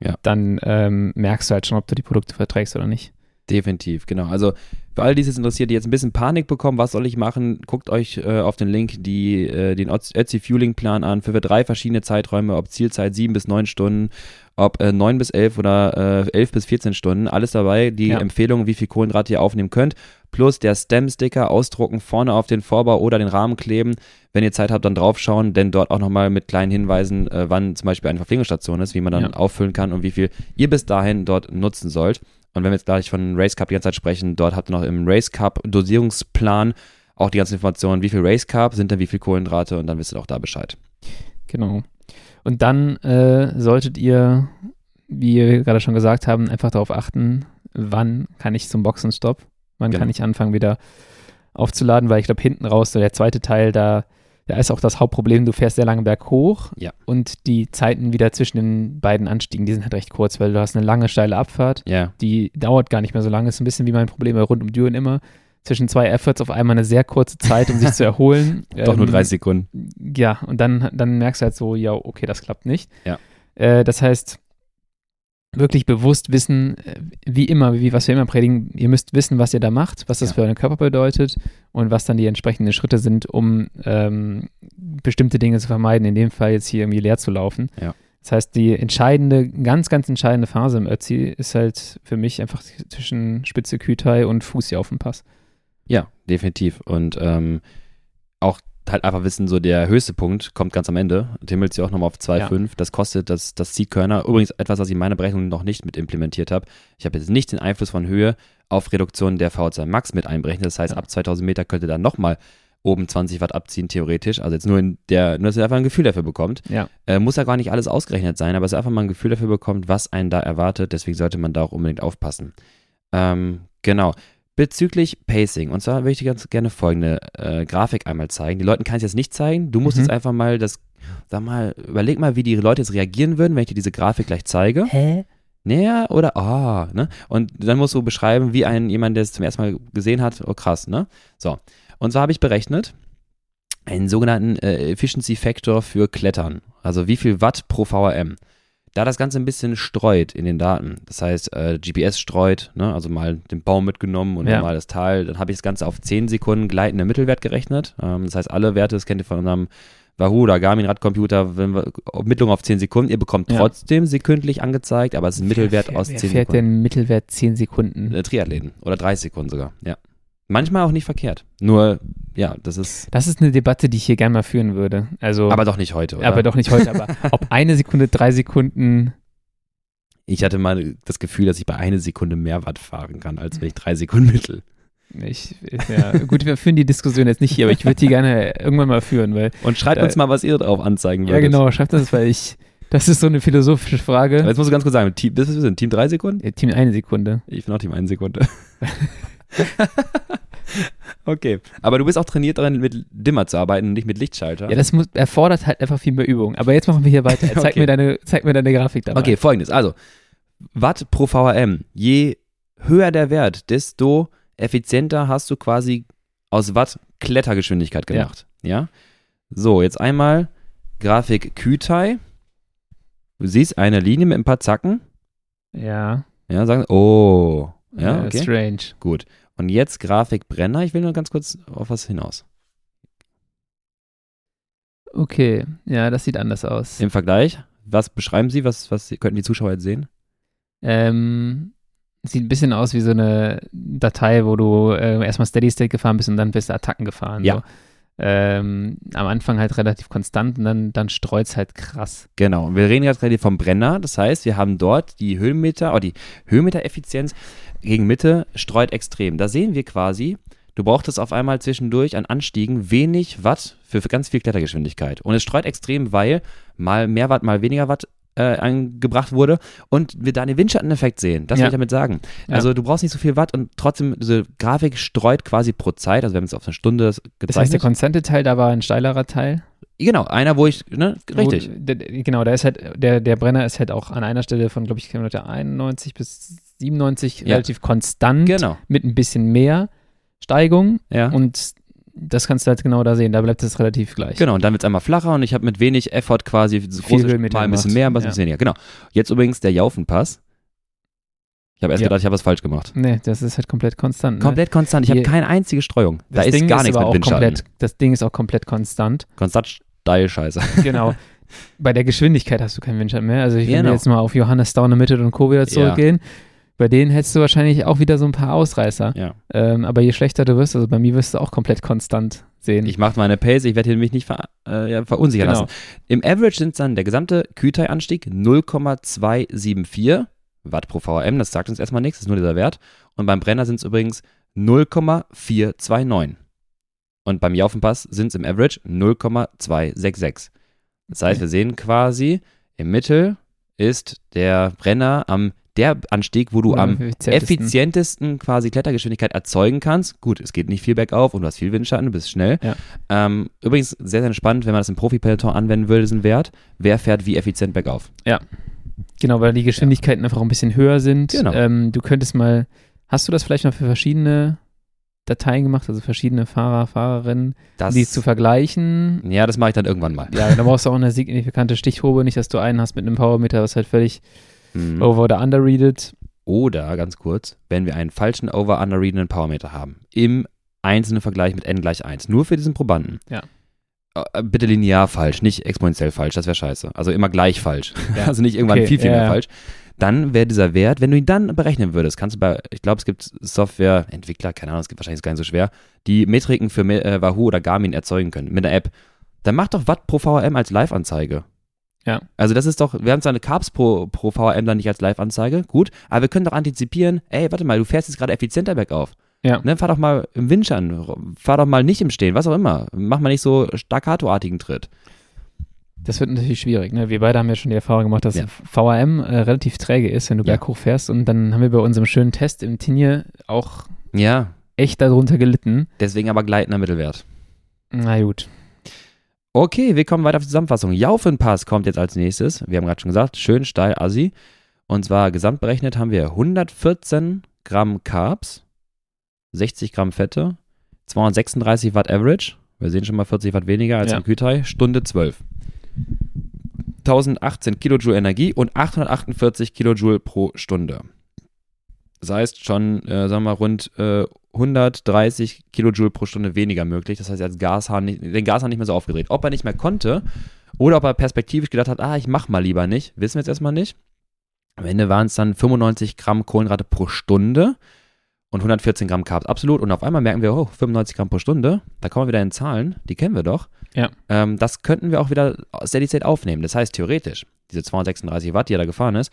Ja. dann ähm, merkst du halt schon, ob du die Produkte verträgst oder nicht. Definitiv, genau. Also für all dieses interessiert, die jetzt ein bisschen Panik bekommen, was soll ich machen, guckt euch äh, auf den Link die, äh, den Ötzi Fueling Plan an für, für drei verschiedene Zeiträume, ob Zielzeit sieben bis neun Stunden, ob äh, 9 bis 11 oder äh, 11 bis 14 Stunden, alles dabei, die Ja. Empfehlungen, wie viel Kohlenhydrate ihr aufnehmen könnt, plus der Stem-Sticker ausdrucken, vorne auf den Vorbau oder den Rahmen kleben, wenn ihr Zeit habt, dann draufschauen, denn dort auch nochmal mit kleinen Hinweisen, äh, wann zum Beispiel eine Verpflegungsstation ist, wie man dann Ja. auffüllen kann und wie viel ihr bis dahin dort nutzen sollt. Und wenn wir jetzt gleich von Race Cup die ganze Zeit sprechen, dort habt ihr noch im Race Cup Dosierungsplan auch die ganzen Informationen, wie viel Race Cup, sind da wie viel Kohlenhydrate und dann wisst ihr auch da Bescheid. Genau. Und dann äh, solltet ihr, wie wir gerade schon gesagt haben, einfach darauf achten, wann kann ich zum Boxenstopp, wann Genau. kann ich anfangen wieder aufzuladen, weil ich glaube hinten raus, so der zweite Teil, da, da ist auch das Hauptproblem, du fährst sehr lange berghoch Ja. und die Zeiten wieder zwischen den beiden Anstiegen, die sind halt recht kurz, weil du hast eine lange, steile Abfahrt, Ja, die dauert gar nicht mehr so lange, ist ein bisschen wie mein Problem bei rund um Düren immer. Zwischen zwei Efforts auf einmal eine sehr kurze Zeit, um sich zu erholen. doch nur Ähm, 30 Sekunden. ja, und dann, dann merkst du halt so, ja, okay, das klappt nicht. Ja. Äh, das heißt, wirklich bewusst wissen, äh, wie immer, wie was wir immer predigen, ihr müsst wissen, was ihr da macht, was das Ja. für euren Körper bedeutet und was dann die entsprechenden Schritte sind, um ähm, bestimmte Dinge zu vermeiden, in dem Fall jetzt hier irgendwie leer zu laufen. Ja. Das heißt, die entscheidende, ganz, ganz entscheidende Phase im Ötzi ist halt für mich einfach zwischen Spitze Kütai und Fuß hier auf dem Pass. Ja, definitiv. Und ähm, auch halt einfach wissen, so der höchste Punkt kommt ganz am Ende. Timmelt sie auch nochmal auf 2,5. Das kostet das, das Seed-Körner. Übrigens etwas, was ich in meiner Berechnung noch nicht mit implementiert habe. Ich habe jetzt nicht den Einfluss von Höhe auf Reduktion der VO2 Max mit einberechnet. Das heißt, Ja. ab 2000 Meter könnt ihr dann nochmal oben 20 Watt abziehen, theoretisch. Also jetzt nur in der, nur dass ihr einfach ein Gefühl dafür bekommt. Ja. Äh, muss ja gar nicht alles ausgerechnet sein, aber dass ihr einfach mal ein Gefühl dafür bekommt, was einen da erwartet. Deswegen sollte man da auch unbedingt aufpassen. Ähm, genau. Bezüglich Pacing, und zwar würde ich dir ganz gerne folgende äh, Grafik einmal zeigen. Die Leuten kann ich jetzt nicht zeigen. Du musst Mhm. jetzt einfach mal das, sag mal, überleg mal, wie die Leute jetzt reagieren würden, wenn ich dir diese Grafik gleich zeige. Hä? Näher oder ah, ne? Und dann musst du beschreiben, wie ein jemand, der es zum ersten Mal gesehen hat, oh krass, ne? So. Und zwar habe ich berechnet einen sogenannten äh, Efficiency Factor für Klettern. Also wie viel Watt pro VRM. Da das Ganze ein bisschen streut in den Daten, das heißt äh, GPS streut, ne? also mal den Baum mitgenommen und Ja. mal das Tal, dann habe ich das Ganze auf 10 Sekunden gleitender Mittelwert gerechnet. Ähm, das heißt, alle Werte, das kennt ihr von unserem Wahoo oder Garmin Radcomputer, wenn wir Ermittlung auf 10 Sekunden, ihr bekommt Ja. trotzdem sekündlich angezeigt, aber es ist ein Mittelwert wer, aus wer 10 fährt Sekunden. denn Mittelwert 10 Sekunden? Äh, Triathleten oder 30 Sekunden sogar, ja. Manchmal auch nicht verkehrt. Nur, ja, das ist, Das ist eine Debatte, die ich hier gerne mal führen würde. Also, aber doch nicht heute, oder? aber doch nicht heute, aber ob eine Sekunde, drei Sekunden, Ich hatte mal das Gefühl, dass ich bei einer Sekunde mehr Watt fahren kann, als wenn ich drei Sekunden mittel. ich, ja, gut, wir führen die Diskussion jetzt nicht hier, aber ich würde die gerne irgendwann mal führen, weil, Und schreibt Äh, uns mal, was ihr drauf anzeigen ja würdet. genau, schreibt das, weil ich, das ist so eine philosophische Aber Frage. Jetzt musst du ganz kurz sagen, Team, das ist Team drei Sekunden? Ja, Team eine Sekunde. Ich bin auch Team eine Sekunde. okay. Aber du bist auch trainiert darin, mit Dimmer zu arbeiten und nicht mit Lichtschalter. Ja, das muss, erfordert halt einfach viel mehr Übung. Aber jetzt machen wir hier weiter. Zeig, Okay. mir, deine, zeig mir deine Grafik dabei. Okay, folgendes. Also, Watt pro VRM. Je höher der Wert, desto effizienter hast du quasi aus Watt Klettergeschwindigkeit Ja. gemacht. Ja. So, jetzt einmal Grafik Kütai. Du siehst eine Linie mit ein paar Zacken. Ja. Ja, sagen, oh. Ja, okay. Strange. Gut. Und jetzt Grafik Brenner. Ich will nur ganz kurz auf was hinaus. Okay, ja, das sieht anders aus. Im Vergleich, was beschreiben Sie? Was, was könnten die Zuschauer jetzt sehen? Ähm, sieht ein bisschen aus wie so eine Datei, wo du äh, erstmal Steady State gefahren bist und dann bist du Attacken gefahren. Ja. So. Ähm, am Anfang halt relativ konstant und dann, dann streut es halt krass. Genau, und wir reden jetzt gerade vom Brenner. Das heißt, wir haben dort die Höhenmeter, oder die Höhenmetereffizienz gegen Mitte streut extrem. Da sehen wir quasi, du brauchtest auf einmal zwischendurch an Anstiegen wenig Watt für, ganz viel Klettergeschwindigkeit. Und es streut extrem, weil mal mehr Watt, mal weniger Watt äh, angebracht wurde und wir da den Windschatteneffekt sehen. Das will Ja. ich damit sagen. Ja. Also du brauchst nicht so viel Watt und trotzdem, diese Grafik streut quasi pro Zeit, also wir haben es auf eine Stunde Das gezeichnet. heißt, der konstante Teil, da war ein steilerer Teil. genau, einer, wo ich, ne, richtig. Wo, der, der- genau, da ist halt, der, der Brenner ist halt auch an einer Stelle von, glaube ich, Kilometer 91 bis 97 Ja. relativ konstant Genau, mit ein bisschen mehr Steigung ja. und das kannst du halt genau da sehen, da bleibt es relativ gleich. Genau, und dann wird es einmal flacher und ich habe mit wenig Effort quasi so Viel große, mal ein bisschen gemacht. mehr, ein Ja. bisschen weniger. Genau. Jetzt übrigens der Jaufenpass. Ich habe erst Ja. gedacht, ich habe was falsch gemacht. Nee, das ist halt komplett konstant. Ne? Komplett konstant. Ich habe keine einzige Streuung. Da ist Ding gar ist nichts mit auch Windschatten. komplett, Das Ding ist auch komplett konstant. Konstant steil Scheiße. Genau. Bei der Geschwindigkeit hast du keinen Windschatten mehr. Also ich will Genau. jetzt mal auf Johannes Down Mitte und Co. wieder zurückgehen. Bei denen hättest du wahrscheinlich auch wieder so ein paar Ausreißer. Ja. Ähm, aber je schlechter du wirst, also bei mir wirst du auch komplett konstant sehen. Ich mache meine Pace, ich werde mich nicht ver, äh, ja, verunsichern Genau. lassen. Im Average sind es dann der gesamte Kühlteilanstieg 0,274 Watt pro VRM. Das sagt uns erstmal nichts, das ist nur dieser Wert. Und beim Brenner sind es übrigens 0,429. Und beim Jaufenpass sind es im Average 0,266. Das heißt, Okay. wir sehen quasi, im Mittel ist der Brenner am der Anstieg, wo du am effizientesten. effizientesten quasi Klettergeschwindigkeit erzeugen kannst. Gut, es geht nicht viel bergauf und du hast viel Windschatten, du bist schnell. Ja. Ähm, übrigens sehr, sehr spannend, wenn man das im Profi-Peloton anwenden würde, diesen Wert. Wer fährt wie effizient bergauf? Genau, weil die Geschwindigkeiten einfach auch ein bisschen höher sind. Genau. Ähm, du könntest mal, hast du das vielleicht mal für verschiedene Dateien gemacht, also verschiedene Fahrer, Fahrerinnen, Das, die zu vergleichen? ja, das mache ich dann irgendwann mal. Ja, da brauchst du auch eine signifikante Stichprobe, nicht, dass du einen hast mit einem Powermeter, was halt völlig Mhm. over- oder underreadet. Oder, ganz kurz, wenn wir einen falschen over-under-readenden Powermeter haben, im einzelnen Vergleich mit n gleich 1, nur für diesen Probanden. Ja. Äh, Bitte linear falsch, nicht exponentiell falsch, das wäre scheiße. Also immer gleich falsch. Ja. Also nicht irgendwann Okay, viel, viel ja, mehr falsch. Dann wäre dieser Wert, wenn du ihn dann berechnen würdest, kannst du bei, ich glaube, es gibt Softwareentwickler, keine Ahnung, es gibt wahrscheinlich gar nicht so schwer, die Metriken für äh, Wahoo oder Garmin erzeugen können mit einer App. Dann mach doch Watt pro VRM als Live-Anzeige. Ja. Also das ist doch, wir haben zwar eine Carbs pro, pro VRM dann nicht als Live-Anzeige, gut, aber wir können doch antizipieren, ey, warte mal, du fährst jetzt gerade effizienter bergauf. Ja. Ne, fahr doch mal im Windschatten, fahr doch mal nicht im Stehen, was auch immer. Mach mal nicht so staccato-artigen Tritt. Das wird natürlich schwierig. Ne? Wir beide haben ja schon die Erfahrung gemacht, dass Ja. VRM äh, relativ träge ist, wenn du Ja. berghoch fährst. Und dann haben wir bei unserem schönen Test im Tinje auch Ja, echt darunter gelitten. deswegen aber gleitender Mittelwert. Na gut. Okay, wir kommen weiter auf die Zusammenfassung. Jaufenpass kommt jetzt als nächstes. Wir haben gerade schon gesagt, schön steil assi. Und zwar gesamtberechnet haben wir 114 Gramm Carbs, 60 Gramm Fette, 236 Watt Average. Wir sehen schon mal 40 Watt weniger als Ja. im Kühlteil. Stunde 12. 1018 Kilojoule Energie und 848 Kilojoule pro Stunde. Das heißt schon, äh, sagen wir mal, rund äh, 130 Kilojoule pro Stunde weniger möglich. Das heißt, er hat Gashahn nicht, den Gashahn nicht mehr so aufgedreht. Ob er nicht mehr konnte oder ob er perspektivisch gedacht hat, ah, ich mach mal lieber nicht, wissen wir jetzt erstmal nicht. Am Ende waren es dann 95 Gramm Kohlenhydrate pro Stunde und 114 Gramm Carbs absolut. Und auf einmal merken wir, oh, 95 Gramm pro Stunde, da kommen wir wieder in Zahlen, die kennen wir doch. Ja. Ähm, das könnten wir auch wieder Steady State aufnehmen. Das heißt, theoretisch, diese 236 Watt, die er da gefahren ist,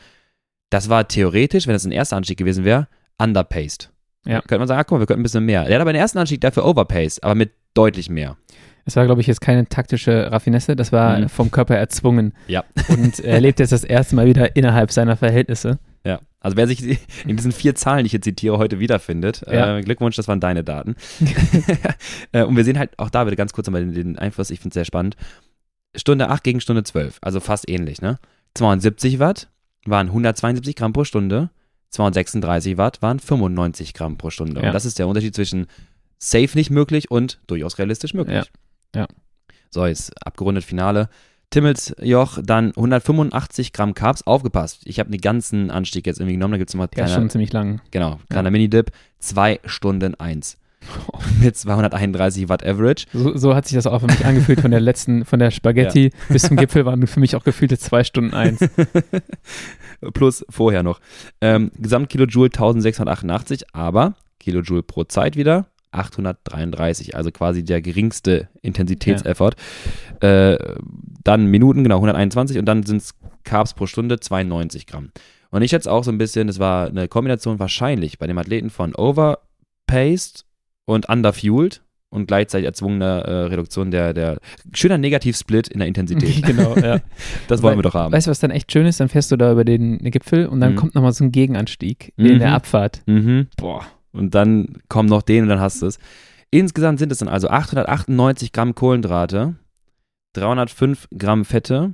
das war theoretisch, wenn es ein erster Anstieg gewesen wäre, underpaced. Ja. Könnte man sagen, ah, guck mal, wir könnten ein bisschen mehr. Er hat aber den ersten Anstieg dafür overpaced, aber mit deutlich mehr. Es war, glaube ich, jetzt keine taktische Raffinesse, das war Mhm. vom Körper erzwungen. Ja. Und er lebt jetzt das erste Mal wieder innerhalb seiner Verhältnisse. Ja, also wer sich in diesen vier Zahlen, die ich hier zitiere, heute wiederfindet, Ja. äh, Glückwunsch, das waren deine Daten. äh, und wir sehen halt auch da wieder ganz kurz einmal den, den Einfluss, ich finde es sehr spannend. Stunde 8 gegen Stunde 12, also fast ähnlich, ne? 72 Watt waren 172 Gramm pro Stunde, 236 Watt waren 95 Gramm pro Stunde. Ja. Und das ist der Unterschied zwischen safe nicht möglich und durchaus realistisch möglich. Ja. Ja. So, jetzt abgerundet Finale. Timmels Joch, dann 185 Gramm Carbs, aufgepasst. Ich habe den ganzen Anstieg jetzt irgendwie genommen, da gibt es nochmal Der ist schon ziemlich lang. Genau, kleiner Mini-Dip, 2 Stunden 1. Mit 231 Watt Average. So, so hat sich das auch für mich angefühlt von der letzten, von der Spaghetti bis zum Gipfel waren für mich auch gefühlte zwei Stunden eins. Plus vorher noch. Ähm, Gesamtkilojoule 1688, aber Kilojoule pro Zeit wieder 833, also quasi der geringste Intensitätseffort. Äh, dann Minuten, genau, 121 und dann sind es Carbs pro Stunde 92 Gramm. Und ich schätze auch so ein bisschen, das war eine Kombination wahrscheinlich bei dem Athleten von overpaced und underfueled und gleichzeitig erzwungener äh, Reduktion der, der schöner Negativsplit in der Intensität. genau, ja. Das wollen Weil- wir doch haben. Weißt du, was dann echt schön ist? Dann fährst du da über den Gipfel und dann Mhm. kommt nochmal so ein Gegenanstieg Mhm. in der Abfahrt. Mhm. Boah. Und dann kommen noch den und dann hast du es. Insgesamt sind es dann also 898 Gramm Kohlenhydrate, 305 Gramm Fette,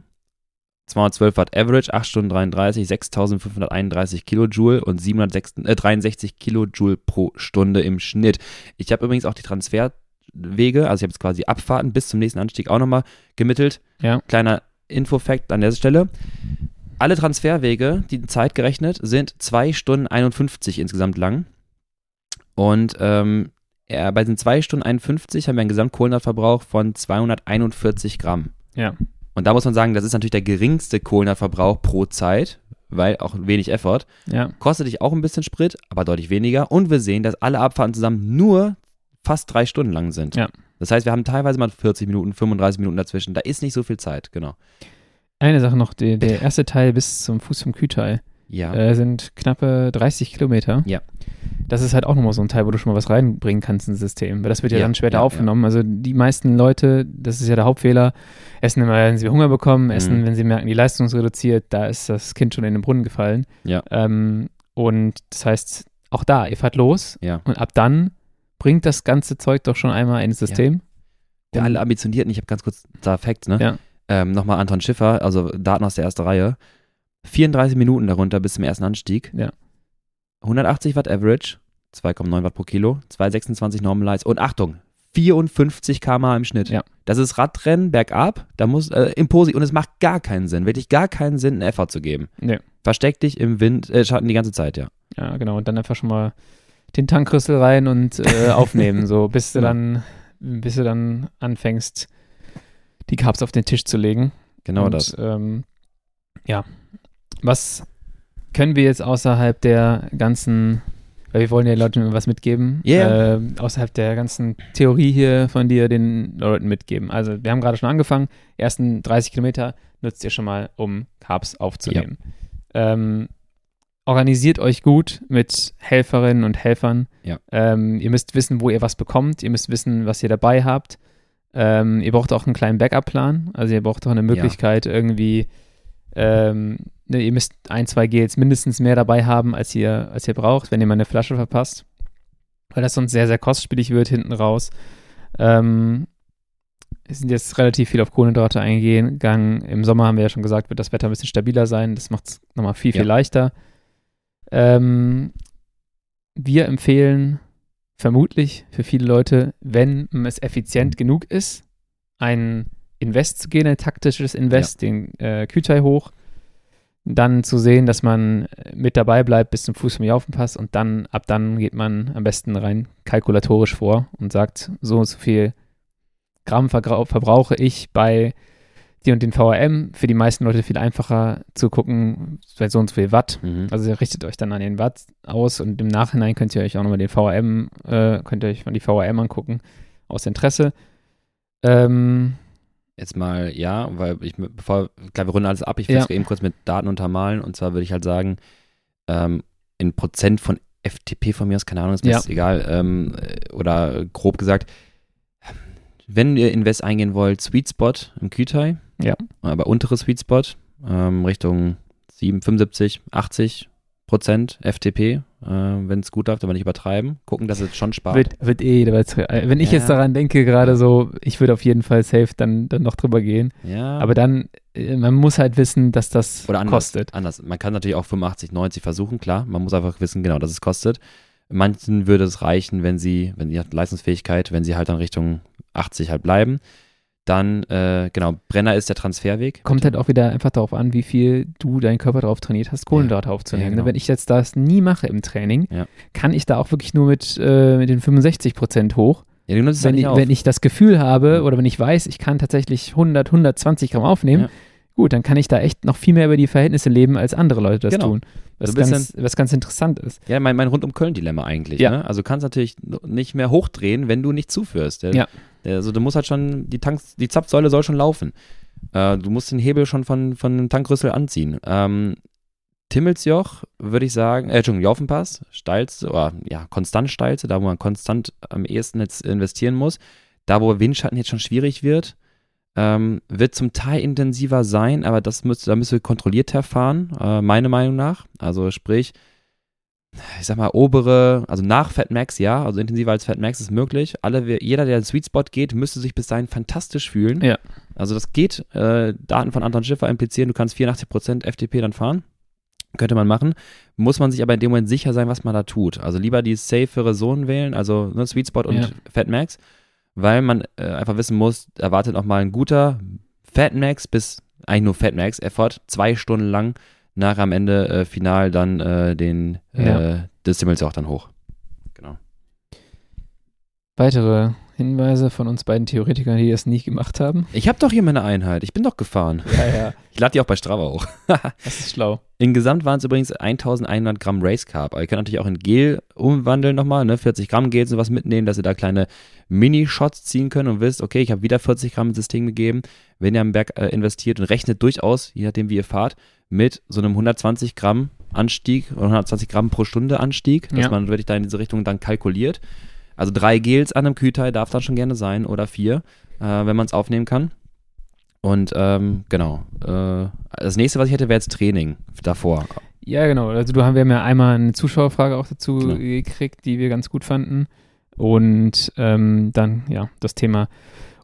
212 Watt Average, 8 Stunden 33, 6531 Kilojoule und 763 äh, 63 Kilojoule pro Stunde im Schnitt. Ich habe übrigens auch die Transfer Wege, also ich habe jetzt quasi Abfahrten bis zum nächsten Anstieg auch nochmal gemittelt. Ja. Kleiner Info-Fact an der Stelle. Alle Transferwege, die Zeit gerechnet, sind 2 Stunden 51 insgesamt lang. Und ähm, bei den 2 Stunden 51 haben wir einen Gesamtkohlenhydratverbrauch von 241 Gramm. Ja. Und da muss man sagen, das ist natürlich der geringste Kohlenhydratverbrauch pro Zeit, weil auch wenig Effort. Ja. Kostet dich auch ein bisschen Sprit, aber deutlich weniger. Und wir sehen, dass alle Abfahrten zusammen nur fast drei Stunden lang sind. Ja. Das heißt, wir haben teilweise mal 40 Minuten, 35 Minuten dazwischen. Da ist nicht so viel Zeit, genau. Eine Sache noch, der, der erste Teil bis zum Fuß vom Kühteil Ja. äh, sind knappe 30 Kilometer. Ja. Das ist halt auch nochmal so ein Teil, wo du schon mal was reinbringen kannst ins System, weil das wird ja, Ja, dann später ja, aufgenommen. Also die meisten Leute, das ist ja der Hauptfehler, essen immer, wenn sie Hunger bekommen, essen, Mhm. wenn sie merken, die Leistung ist reduziert, da ist das Kind schon in den Brunnen gefallen. Ja. Ähm, und das heißt, auch da, ihr fahrt los ja. und ab dann bringt das ganze Zeug doch schon einmal ins System. Der Und- alle Ambitionierten, ich habe ganz kurz da Facts, ne? Ja. Ähm, Nochmal Anton Schiffer, also Daten aus der ersten Reihe. 34 Minuten darunter bis zum ersten Anstieg. Ja. 180 Watt Average, 2,9 Watt pro Kilo, 226 Normalize und Achtung, 54 km/h im Schnitt. Ja. Das ist Radrennen bergab, da muss äh, im Posi und es macht gar keinen Sinn, wirklich gar keinen Sinn, einen Effort zu geben. Nee. Versteck dich im Wind, äh, Schatten die ganze Zeit, ja. Ja, genau. Und dann einfach schon mal den Tankrüssel rein und äh, aufnehmen, so bis du dann, bis du dann anfängst, die Carbs auf den Tisch zu legen. Genau und, das. Ähm, ja. Was können wir jetzt außerhalb der ganzen, weil wir wollen ja den Leuten was mitgeben, Yeah. äh, außerhalb der ganzen Theorie hier von dir den Leuten mitgeben? Also wir haben gerade schon angefangen, ersten 30 Kilometer nutzt ihr schon mal, um Carbs aufzunehmen. Ähm, organisiert euch gut mit Helferinnen und Helfern. Ja. Ähm, ihr müsst wissen, wo ihr was bekommt. Ihr müsst wissen, was ihr dabei habt. Ähm, ihr braucht auch einen kleinen Backup-Plan. Also ihr braucht auch eine Möglichkeit irgendwie, ähm, ne, ihr müsst ein, zwei Gels mindestens mehr dabei haben, als ihr, als ihr braucht, wenn ihr mal eine Flasche verpasst. Weil das sonst sehr, sehr kostspielig wird hinten raus. Ähm, wir sind jetzt relativ viel auf Kohlenhydrate eingegangen. Im Sommer haben wir ja schon gesagt, wird das Wetter ein bisschen stabiler sein. Das macht es nochmal viel, viel Ja. leichter. Ähm, wir empfehlen vermutlich für viele Leute, wenn es effizient genug ist, ein Invest zu gehen, ein taktisches Invest, den äh, Kütai hoch, dann zu sehen, dass man äh, mit dabei bleibt bis zum Fuß vom Jaufenpass und dann, ab dann geht man am besten rein kalkulatorisch vor und sagt, so und so viel Gramm verbrauche ich bei dir und den VRM. Für die meisten Leute viel einfacher zu gucken, bei so und so viel Watt. Mhm. Also ihr richtet euch dann an den Watt aus und im Nachhinein könnt ihr euch auch nochmal den VRM, äh, könnt ihr euch mal die VRM angucken, aus Interesse. Ähm, Jetzt mal, ja, weil ich, bevor, klar, wir runden alles ab, ich will Ja. es eben kurz mit Daten untermalen und zwar würde ich halt sagen, ähm, in Prozent von FTP von mir aus, keine Ahnung, ist mir Ja. egal, ähm, äh, oder grob gesagt, wenn ihr Invest eingehen wollt, Sweet Spot im Kütai, Ja. aber untere Sweet Spot, ähm, Richtung 7, 75, 80 Prozent FTP, äh, wenn es gut läuft, aber nicht übertreiben, gucken, dass es schon spart. wird, wird eh, äh, wenn ich Ja. jetzt daran denke, gerade so, ich würde auf jeden Fall safe dann, dann noch drüber gehen. ja. Aber dann, äh, man muss halt wissen, dass das Oder anders, kostet. anders. Man kann natürlich auch 85, 90 versuchen, klar. Man muss einfach wissen, genau, dass es kostet. Manchen würde es reichen, wenn sie, wenn sie hat Leistungsfähigkeit, wenn sie halt dann Richtung 80 halt bleiben. Dann, äh, genau, Brenner ist der Transferweg. Kommt halt auch wieder einfach darauf an, wie viel du deinen Körper darauf trainiert hast, Kohlenhydrate aufzunehmen. Ja, genau. Wenn ich jetzt das nie mache im Training, Ja. kann ich da auch wirklich nur mit, äh, mit den 65 Prozent hoch. Ja, nutzt es wenn, halt ich, wenn ich das Gefühl habe Ja. oder wenn ich weiß, ich kann tatsächlich 100, 120 Gramm aufnehmen, Ja. Gut, dann kann ich da echt noch viel mehr über die Verhältnisse leben, als andere Leute das Genau. tun. Was, So ein ganz, was ganz interessant ist. ja, mein, mein Rundum-Köln-Dilemma eigentlich. Ja. Ne? Also du kannst natürlich nicht mehr hochdrehen, wenn du nicht zuführst. Der, Ja. der, also du musst halt schon, die, Tanks, die Zapfsäule soll schon laufen. Äh, du musst den Hebel schon von, von dem Tankrüssel anziehen. Ähm, Timmelsjoch würde ich sagen, äh, Entschuldigung, Jaufenpass, steilste, oder ja, konstant steilste, da wo man konstant am ehesten jetzt investieren muss. Da, wo Windschatten jetzt schon schwierig wird, ähm, wird zum Teil intensiver sein, aber das müsste, da müsste kontrolliert herfahren, äh, meiner Meinung nach. Also sprich, ich sag mal, obere, also nach Fat Max, ja, also intensiver als Fat Max ist möglich. Alle, jeder, der in den Sweet Spot geht, müsste sich bis dahin fantastisch fühlen. Ja. Also das geht, äh, Daten von Anton Schiffer implizieren, du kannst 84% FTP dann fahren. Könnte man machen. Muss man sich aber in dem Moment sicher sein, was man da tut. Also lieber die safere Zone wählen, also ne, Sweet Spot und Ja. Fat Max. Weil man äh, einfach wissen muss, erwartet auch mal ein guter Fatmax bis, eigentlich nur Fatmax, Effort, zwei Stunden lang, nach am Ende äh, final dann äh, den, Ja. äh, das Simmels auch dann hoch. Weitere Hinweise von uns beiden Theoretikern, die das nie gemacht haben. Ich habe doch hier meine Einheit, ich bin doch gefahren. Ja, ja. Ich lade die auch bei Strava hoch. Das ist schlau. Insgesamt waren es übrigens 1100 Gramm Race Carb. Aber ihr könnt natürlich auch in Gel umwandeln nochmal, ne? 40 Gramm Gel sowas mitnehmen, dass ihr da kleine Mini-Shots ziehen könnt und wisst, okay, ich habe wieder 40 Gramm ins System gegeben. Wenn ihr am Berg äh, investiert und rechnet durchaus, je nachdem wie ihr fahrt, mit so einem 120 Gramm Anstieg oder 120 Gramm pro Stunde Anstieg, dass Ja. man wirklich da in diese Richtung dann kalkuliert. Also drei Gels an einem Kühlteil darf dann schon gerne sein oder vier, äh, wenn man es aufnehmen kann. Und ähm, genau. Äh, das nächste, was ich hätte, wäre jetzt Training davor. Ja, genau. Also du haben, wir haben ja einmal eine Zuschauerfrage auch dazu Genau. gekriegt, die wir ganz gut fanden. Und ähm, dann, ja, das Thema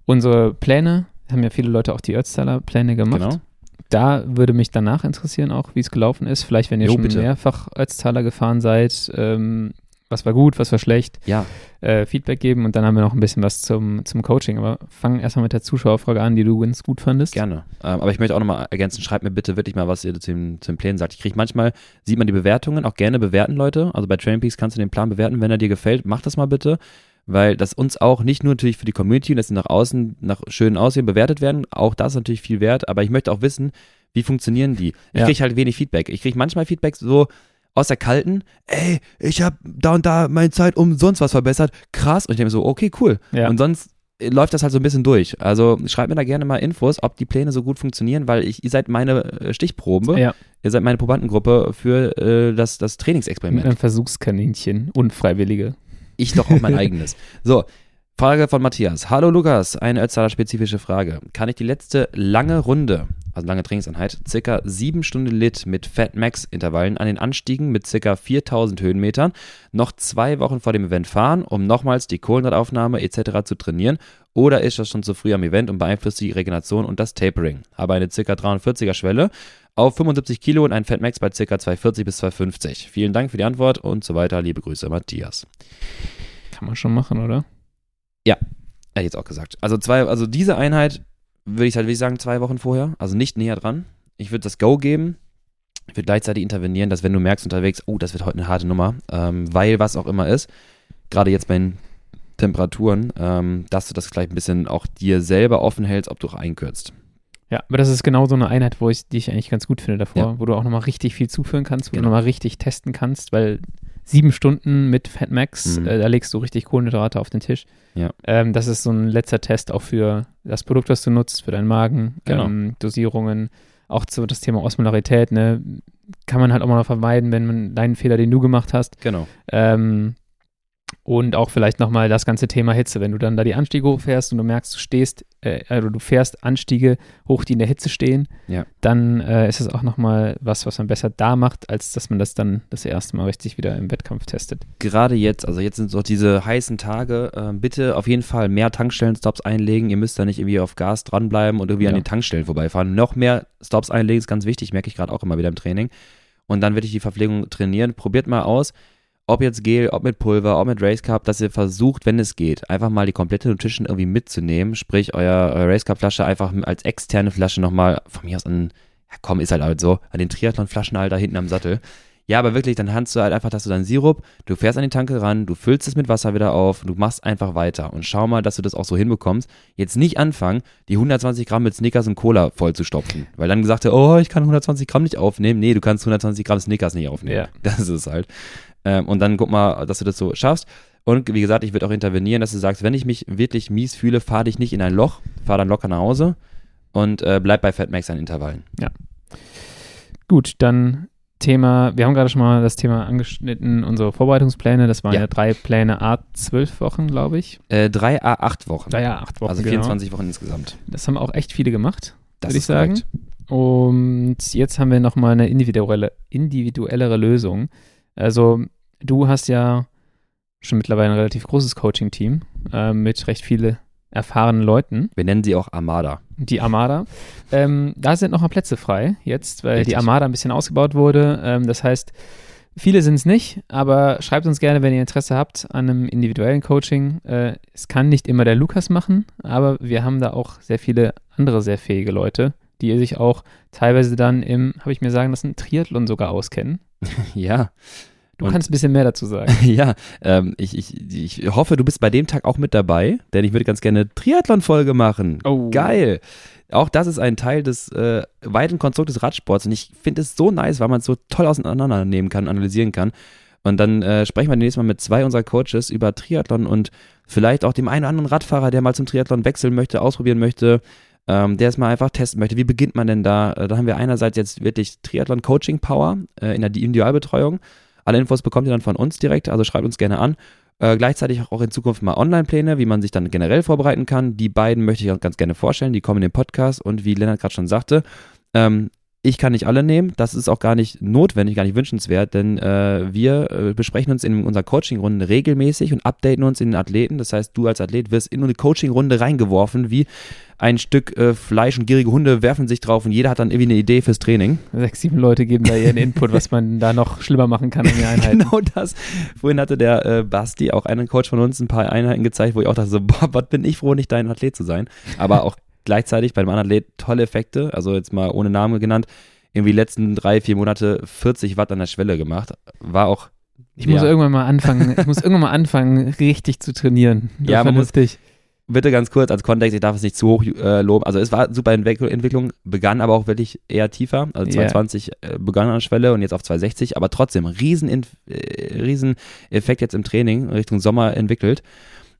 unsere Pläne. Haben ja viele Leute auch die Ötztaler Pläne gemacht. Genau. Da würde mich danach interessieren auch, wie es gelaufen ist. Vielleicht, wenn ihr Jo, schon bitte. mehrfach Ötztaler gefahren seid, ähm, was war gut, was war schlecht, Ja, äh, Feedback geben und dann haben wir noch ein bisschen was zum, zum Coaching. Aber fangen erstmal mit der Zuschauerfrage an, die du ganz gut fandest. gerne. Ähm, aber ich möchte auch nochmal ergänzen, schreibt mir bitte wirklich mal, was ihr zu den, zu den Plänen sagt. Ich kriege manchmal, sieht man die Bewertungen, auch gerne bewerten, Leute. Also bei Training Peaks kannst du den Plan bewerten, wenn er dir gefällt, mach das mal bitte. Weil das uns auch nicht nur natürlich für die Community, dass sie nach außen, nach schönen Aussehen bewertet werden, auch das ist natürlich viel wert, aber ich möchte auch wissen, wie funktionieren die? Ich Ja. kriege halt wenig Feedback. Ich kriege manchmal Feedback so aus der kalten, ey, ich habe da und da meine Zeit umsonst was verbessert, krass. Und ich denke mir so, okay, cool. Ja. Und sonst äh, läuft das halt so ein bisschen durch. Also schreibt mir da gerne mal Infos, ob die Pläne so gut funktionieren, weil ich, ihr seid meine äh, Stichprobe, Ja, ihr seid meine Probandengruppe für äh, das, das Trainingsexperiment. einem Versuchskaninchen, Unfreiwillige. Ich doch auch mein eigenes. So, Frage von Matthias. Hallo Lukas, eine Ötztaler-spezifische Frage. Kann ich die letzte lange Runde, also lange Trainingseinheit, circa 7 Stunden Lit mit Fat Max Intervallen an den Anstiegen mit circa 4000 Höhenmetern noch zwei Wochen vor dem Event fahren, um nochmals die Kohlenhydrataufnahme etc. zu trainieren? Oder ist das schon zu früh am Event und beeinflusst die Regeneration und das Tapering? Habe eine circa 340er Schwelle auf 75 Kilo und ein Fat Max bei circa 240 bis 250. Vielen Dank für die Antwort und so weiter. Liebe Grüße, Matthias. Kann man schon machen, oder? Hätte ich jetzt auch gesagt. Also zwei, also diese Einheit würde ich halt wirklich sagen, zwei Wochen vorher, also nicht näher dran. Ich würde das Go geben. Ich würde gleichzeitig intervenieren, dass wenn du merkst unterwegs, oh, das wird heute eine harte Nummer, ähm, weil was auch immer ist, gerade jetzt bei den Temperaturen, ähm, dass du das gleich ein bisschen auch dir selber offen hältst, ob du auch einkürzt. Ja, aber das ist genau so eine Einheit, wo ich die ich eigentlich ganz gut finde davor, Ja. wo du auch nochmal richtig viel zuführen kannst, wo Genau. du nochmal richtig testen kannst, weil sieben Stunden mit Fat Max, Mhm. äh, da legst du richtig Kohlenhydrate auf den Tisch. Ja. Ähm, das ist so ein letzter Test auch für das Produkt, was du nutzt, für deinen Magen, Genau. ähm, Dosierungen, auch zu das Thema Osmolarität, ne? Kann man halt auch mal vermeiden, wenn man deinen Fehler, den du gemacht hast, Genau. ähm, und auch vielleicht nochmal das ganze Thema Hitze. Wenn du dann da die Anstiege hochfährst und du merkst, du stehst, äh, also du fährst Anstiege hoch, die in der Hitze stehen, Ja. dann äh, ist es auch nochmal was, was man besser da macht, als dass man das dann das erste Mal richtig wieder im Wettkampf testet. gerade jetzt, also jetzt sind so diese heißen Tage, ähm, bitte auf jeden Fall mehr Tankstellen-Stops einlegen. Ihr müsst da nicht irgendwie auf Gas dranbleiben und irgendwie Ja. an den Tankstellen vorbeifahren. Noch mehr Stops einlegen ist ganz wichtig, merke ich gerade auch immer wieder im Training. Und dann wirklich die Verpflegung trainieren. Probiert mal aus, ob jetzt Gel, ob mit Pulver, ob mit Race Cup, dass ihr versucht, wenn es geht, einfach mal die komplette Nutrition irgendwie mitzunehmen. Sprich, euer, euer Race Cup Flasche einfach als externe Flasche nochmal, von mir aus an, ja komm, ist halt halt so, an den Triathlon-Flaschenhalter hinten am Sattel. Ja, aber wirklich, dann kannst du halt einfach, dass du deinen Sirup, du fährst an die Tanke ran, du füllst es mit Wasser wieder auf, du machst einfach weiter und schau mal, dass du das auch so hinbekommst. Jetzt nicht anfangen, die 120 Gramm mit Snickers und Cola voll zu stopfen, weil dann gesagt hat, oh, ich kann 120 Gramm nicht aufnehmen. Nee, du kannst 120 Gramm Snickers nicht aufnehmen. Ja. Das ist es halt. Ähm, und dann guck mal, dass du das so schaffst. Und wie gesagt, ich würde auch intervenieren, dass du sagst, wenn ich mich wirklich mies fühle, fahr dich nicht in ein Loch, fahr dann locker nach Hause und äh, bleib bei Fatmax an Intervallen. Gut, dann Thema, wir haben gerade schon mal das Thema angeschnitten, unsere Vorbereitungspläne, das waren Ja. ja, drei Pläne, A, zwölf Wochen, glaube ich. Äh, drei A8 Wochen. Drei, A, acht Wochen, also genau. 24 Wochen insgesamt. Das haben auch echt viele gemacht. Würde ich sagen. korrekt. Und jetzt haben wir nochmal eine individuelle, individuellere Lösung. Also, du hast ja schon mittlerweile ein relativ großes Coaching-Team äh, mit recht viele erfahrenen Leuten. Wir nennen sie auch Armada. Die Armada. Ähm, da sind noch mal Plätze frei jetzt, weil Richtig. die Armada ein bisschen ausgebaut wurde. Ähm, das heißt, Viele sind es nicht, aber schreibt uns gerne, wenn ihr Interesse habt an einem individuellen Coaching. Äh, es kann nicht immer der Lukas machen, aber wir haben da auch sehr viele andere sehr fähige Leute, die sich auch teilweise dann im, habe ich mir sagen lassen, Triathlon sogar auskennen. ja. Du und, kannst ein bisschen mehr dazu sagen. ja, ähm, ich, ich, ich hoffe, du bist bei dem Tag auch mit dabei, denn ich würde ganz gerne eine Triathlon-Folge machen. Oh. Geil. Auch das ist ein Teil des äh, weiten Konstruktes Radsports und ich finde es so nice, weil man es so toll auseinandernehmen kann, analysieren kann. Und dann äh, sprechen wir demnächst mal mit zwei unserer Coaches über Triathlon und vielleicht auch dem einen oder anderen Radfahrer, der mal zum Triathlon wechseln möchte, ausprobieren möchte, ähm, der es mal einfach testen möchte. Wie beginnt man denn da? Äh, da haben wir einerseits jetzt wirklich Triathlon Coaching Power äh, in der Individualbetreuung. Alle Infos bekommt ihr dann von uns direkt, also schreibt uns gerne an. Äh, gleichzeitig auch in Zukunft mal Online-Pläne, wie man sich dann generell vorbereiten kann. Die beiden möchte ich auch ganz gerne vorstellen. Die kommen in den Podcast und wie Lennart gerade schon sagte, ähm, ich kann nicht alle nehmen, das ist auch gar nicht notwendig, gar nicht wünschenswert, denn äh, wir äh, besprechen uns in unserer Coaching-Runde regelmäßig und updaten uns in den Athleten. Das heißt, du als Athlet wirst in eine Coaching-Runde reingeworfen, wie ein Stück äh, Fleisch und gierige Hunde werfen sich drauf und jeder hat dann irgendwie eine Idee fürs Training. Sechs, sieben Leute geben da ihren Input, was man da noch schlimmer machen kann in den Einheiten. genau das. Vorhin hatte der äh, Basti, auch einen Coach von uns, ein paar Einheiten gezeigt, wo ich auch dachte so, boah, was bin ich froh, nicht dein Athlet zu sein. Aber auch gleichzeitig bei dem anderen Athlet tolle Effekte, also jetzt mal ohne Name genannt, irgendwie letzten drei, vier Monate 40 Watt an der Schwelle gemacht. War auch. Ich ja. muss irgendwann mal anfangen, ich muss irgendwann mal anfangen, richtig zu trainieren. Das ja, vernünftig. Bitte ganz kurz als Kontext, ich darf es nicht zu hoch äh, loben. Also es war super Entwicklung, begann aber auch wirklich eher tiefer. Also 220 yeah. äh, begann an der Schwelle und jetzt auf 260, aber trotzdem riesen, äh, riesen Effekt jetzt im Training Richtung Sommer entwickelt.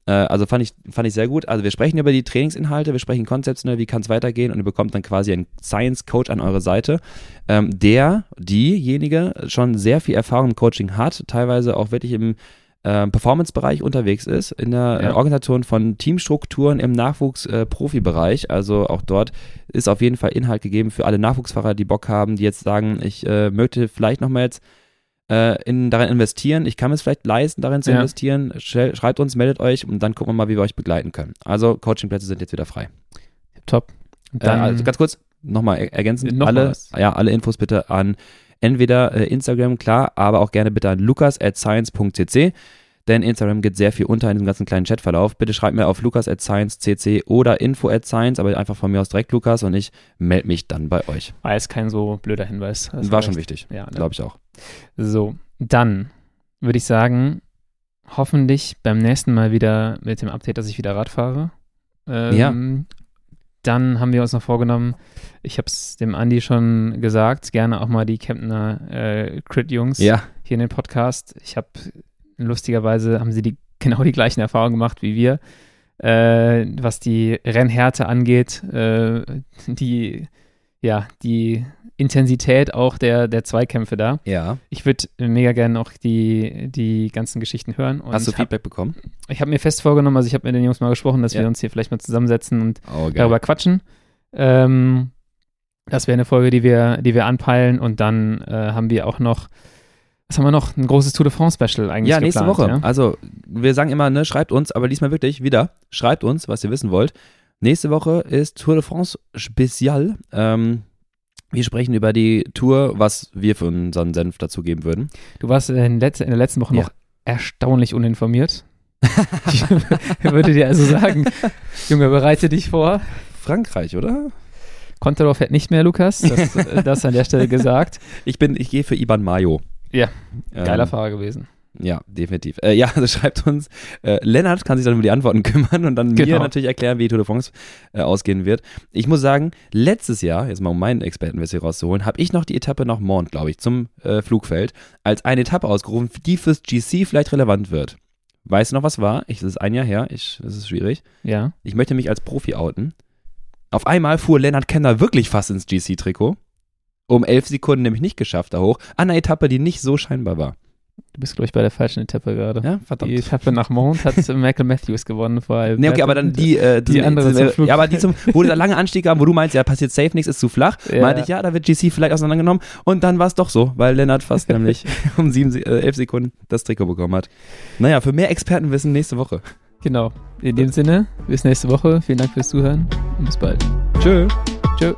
Äh, also fand ich, fand ich sehr gut. Also wir sprechen über die Trainingsinhalte, wir sprechen konzeptionell, wie kann es weitergehen und ihr bekommt dann quasi einen Science Coach an eure Seite, ähm, der, diejenige schon sehr viel Erfahrung im Coaching hat, teilweise auch wirklich im äh, Performance-Bereich unterwegs ist, in der ja. Organisation von Teamstrukturen im Nachwuchs-Profibereich. Äh, also auch dort ist auf jeden Fall Inhalt gegeben für alle Nachwuchsfahrer, die Bock haben, die jetzt sagen, ich äh, möchte vielleicht nochmal jetzt äh, in, darin investieren. Ich kann es vielleicht leisten, darin zu ja. investieren. Schreibt uns, meldet euch und dann gucken wir mal, wie wir euch begleiten können. Also Coachingplätze sind jetzt wieder frei. Top. Äh, also ganz kurz, nochmal ergänzend, noch alle, ja, alle Infos bitte an entweder äh, Instagram, klar, aber auch gerne bitte an lukas at science.cc denn Instagram geht sehr viel unter in diesem ganzen kleinen Chatverlauf. Bitte schreibt mir auf lukas at science.cc oder info at science, aber einfach von mir aus direkt Lukas und ich melde mich dann bei euch. War jetzt kein so blöder Hinweis. Das war schon wichtig, ja, ne? glaube ich auch. So, dann würde ich sagen, hoffentlich beim nächsten Mal wieder mit dem Update, dass ich wieder Rad fahre. Ähm, ja. Dann haben wir uns noch vorgenommen, ich habe es dem Andi schon gesagt, gerne auch mal die Kempner äh, Crit-Jungs ja. hier in den Podcast. Ich habe lustigerweise haben sie die, genau die gleichen Erfahrungen gemacht wie wir, äh, was die Rennhärte angeht, äh, die, ja, die Intensität auch der, der Zweikämpfe da. Ja. Ich würde mega gerne auch die, die ganzen Geschichten hören. Hast du Feedback hab, bekommen? Ich habe mir fest vorgenommen, also ich habe mit den Jungs mal gesprochen, dass ja. wir uns hier vielleicht mal zusammensetzen und oh, darüber quatschen. Ähm, das wäre eine Folge, die wir, die wir anpeilen und dann äh, haben wir auch noch was haben wir noch? Ein großes Tour de France Special eigentlich. Ja, nächste geplant, Woche. Ja? Also, wir sagen immer, ne, schreibt uns, aber diesmal wirklich wieder, schreibt uns, was ihr wissen wollt. Nächste Woche ist Tour de France Spezial. Ähm, wir sprechen über die Tour, was wir für unseren Senf dazu geben würden. Du warst in, letz in der letzten Woche ja. noch erstaunlich uninformiert. ich würde dir also sagen, Junge, bereite dich vor. Frankreich, oder? Contador fährt nicht mehr, Lukas. Das, das an der Stelle gesagt. Ich bin, ich gehe für Iban Mayo. Ja, geiler ähm, Fahrer gewesen. Ja, definitiv. Äh, ja, also schreibt uns. Äh, Lennart kann sich dann über die Antworten kümmern und dann genau. mir natürlich erklären, wie Tour de France äh, ausgehen wird. Ich muss sagen, letztes Jahr, jetzt mal um meinen Expertenwissen hier rauszuholen, habe ich noch die Etappe nach Mont, glaube ich, zum äh, Flugfeld, als eine Etappe ausgerufen, die fürs GC vielleicht relevant wird. Weißt du noch, was war? Ich, das ist ein Jahr her. Ich, das ist schwierig. Ja. Ich möchte mich als Profi outen. Auf einmal fuhr Lennart Kenner wirklich fast ins GC-Trikot um elf Sekunden nämlich nicht geschafft da hoch, an einer Etappe, die nicht so scheinbar war. Du bist, glaube ich, bei der falschen Etappe gerade. Ja, verdammt. Die Etappe nach Mont hat Michael Matthews gewonnen vor allem. Nee, okay, aber dann die, äh, die, die andere zum Flug. Ja, aber die zum, wo der lange Anstieg kam, wo du meinst, ja, passiert safe nichts, ist zu flach, ja. meinte ich, ja, da wird GC vielleicht auseinandergenommen und dann war es doch so, weil Lennart fast nämlich um sieben, äh, elf Sekunden das Trikot bekommen hat. Naja, für mehr Expertenwissen nächste Woche. Genau. In dem Sinne, bis nächste Woche. Vielen Dank fürs Zuhören und bis bald. Tschö. Tschö.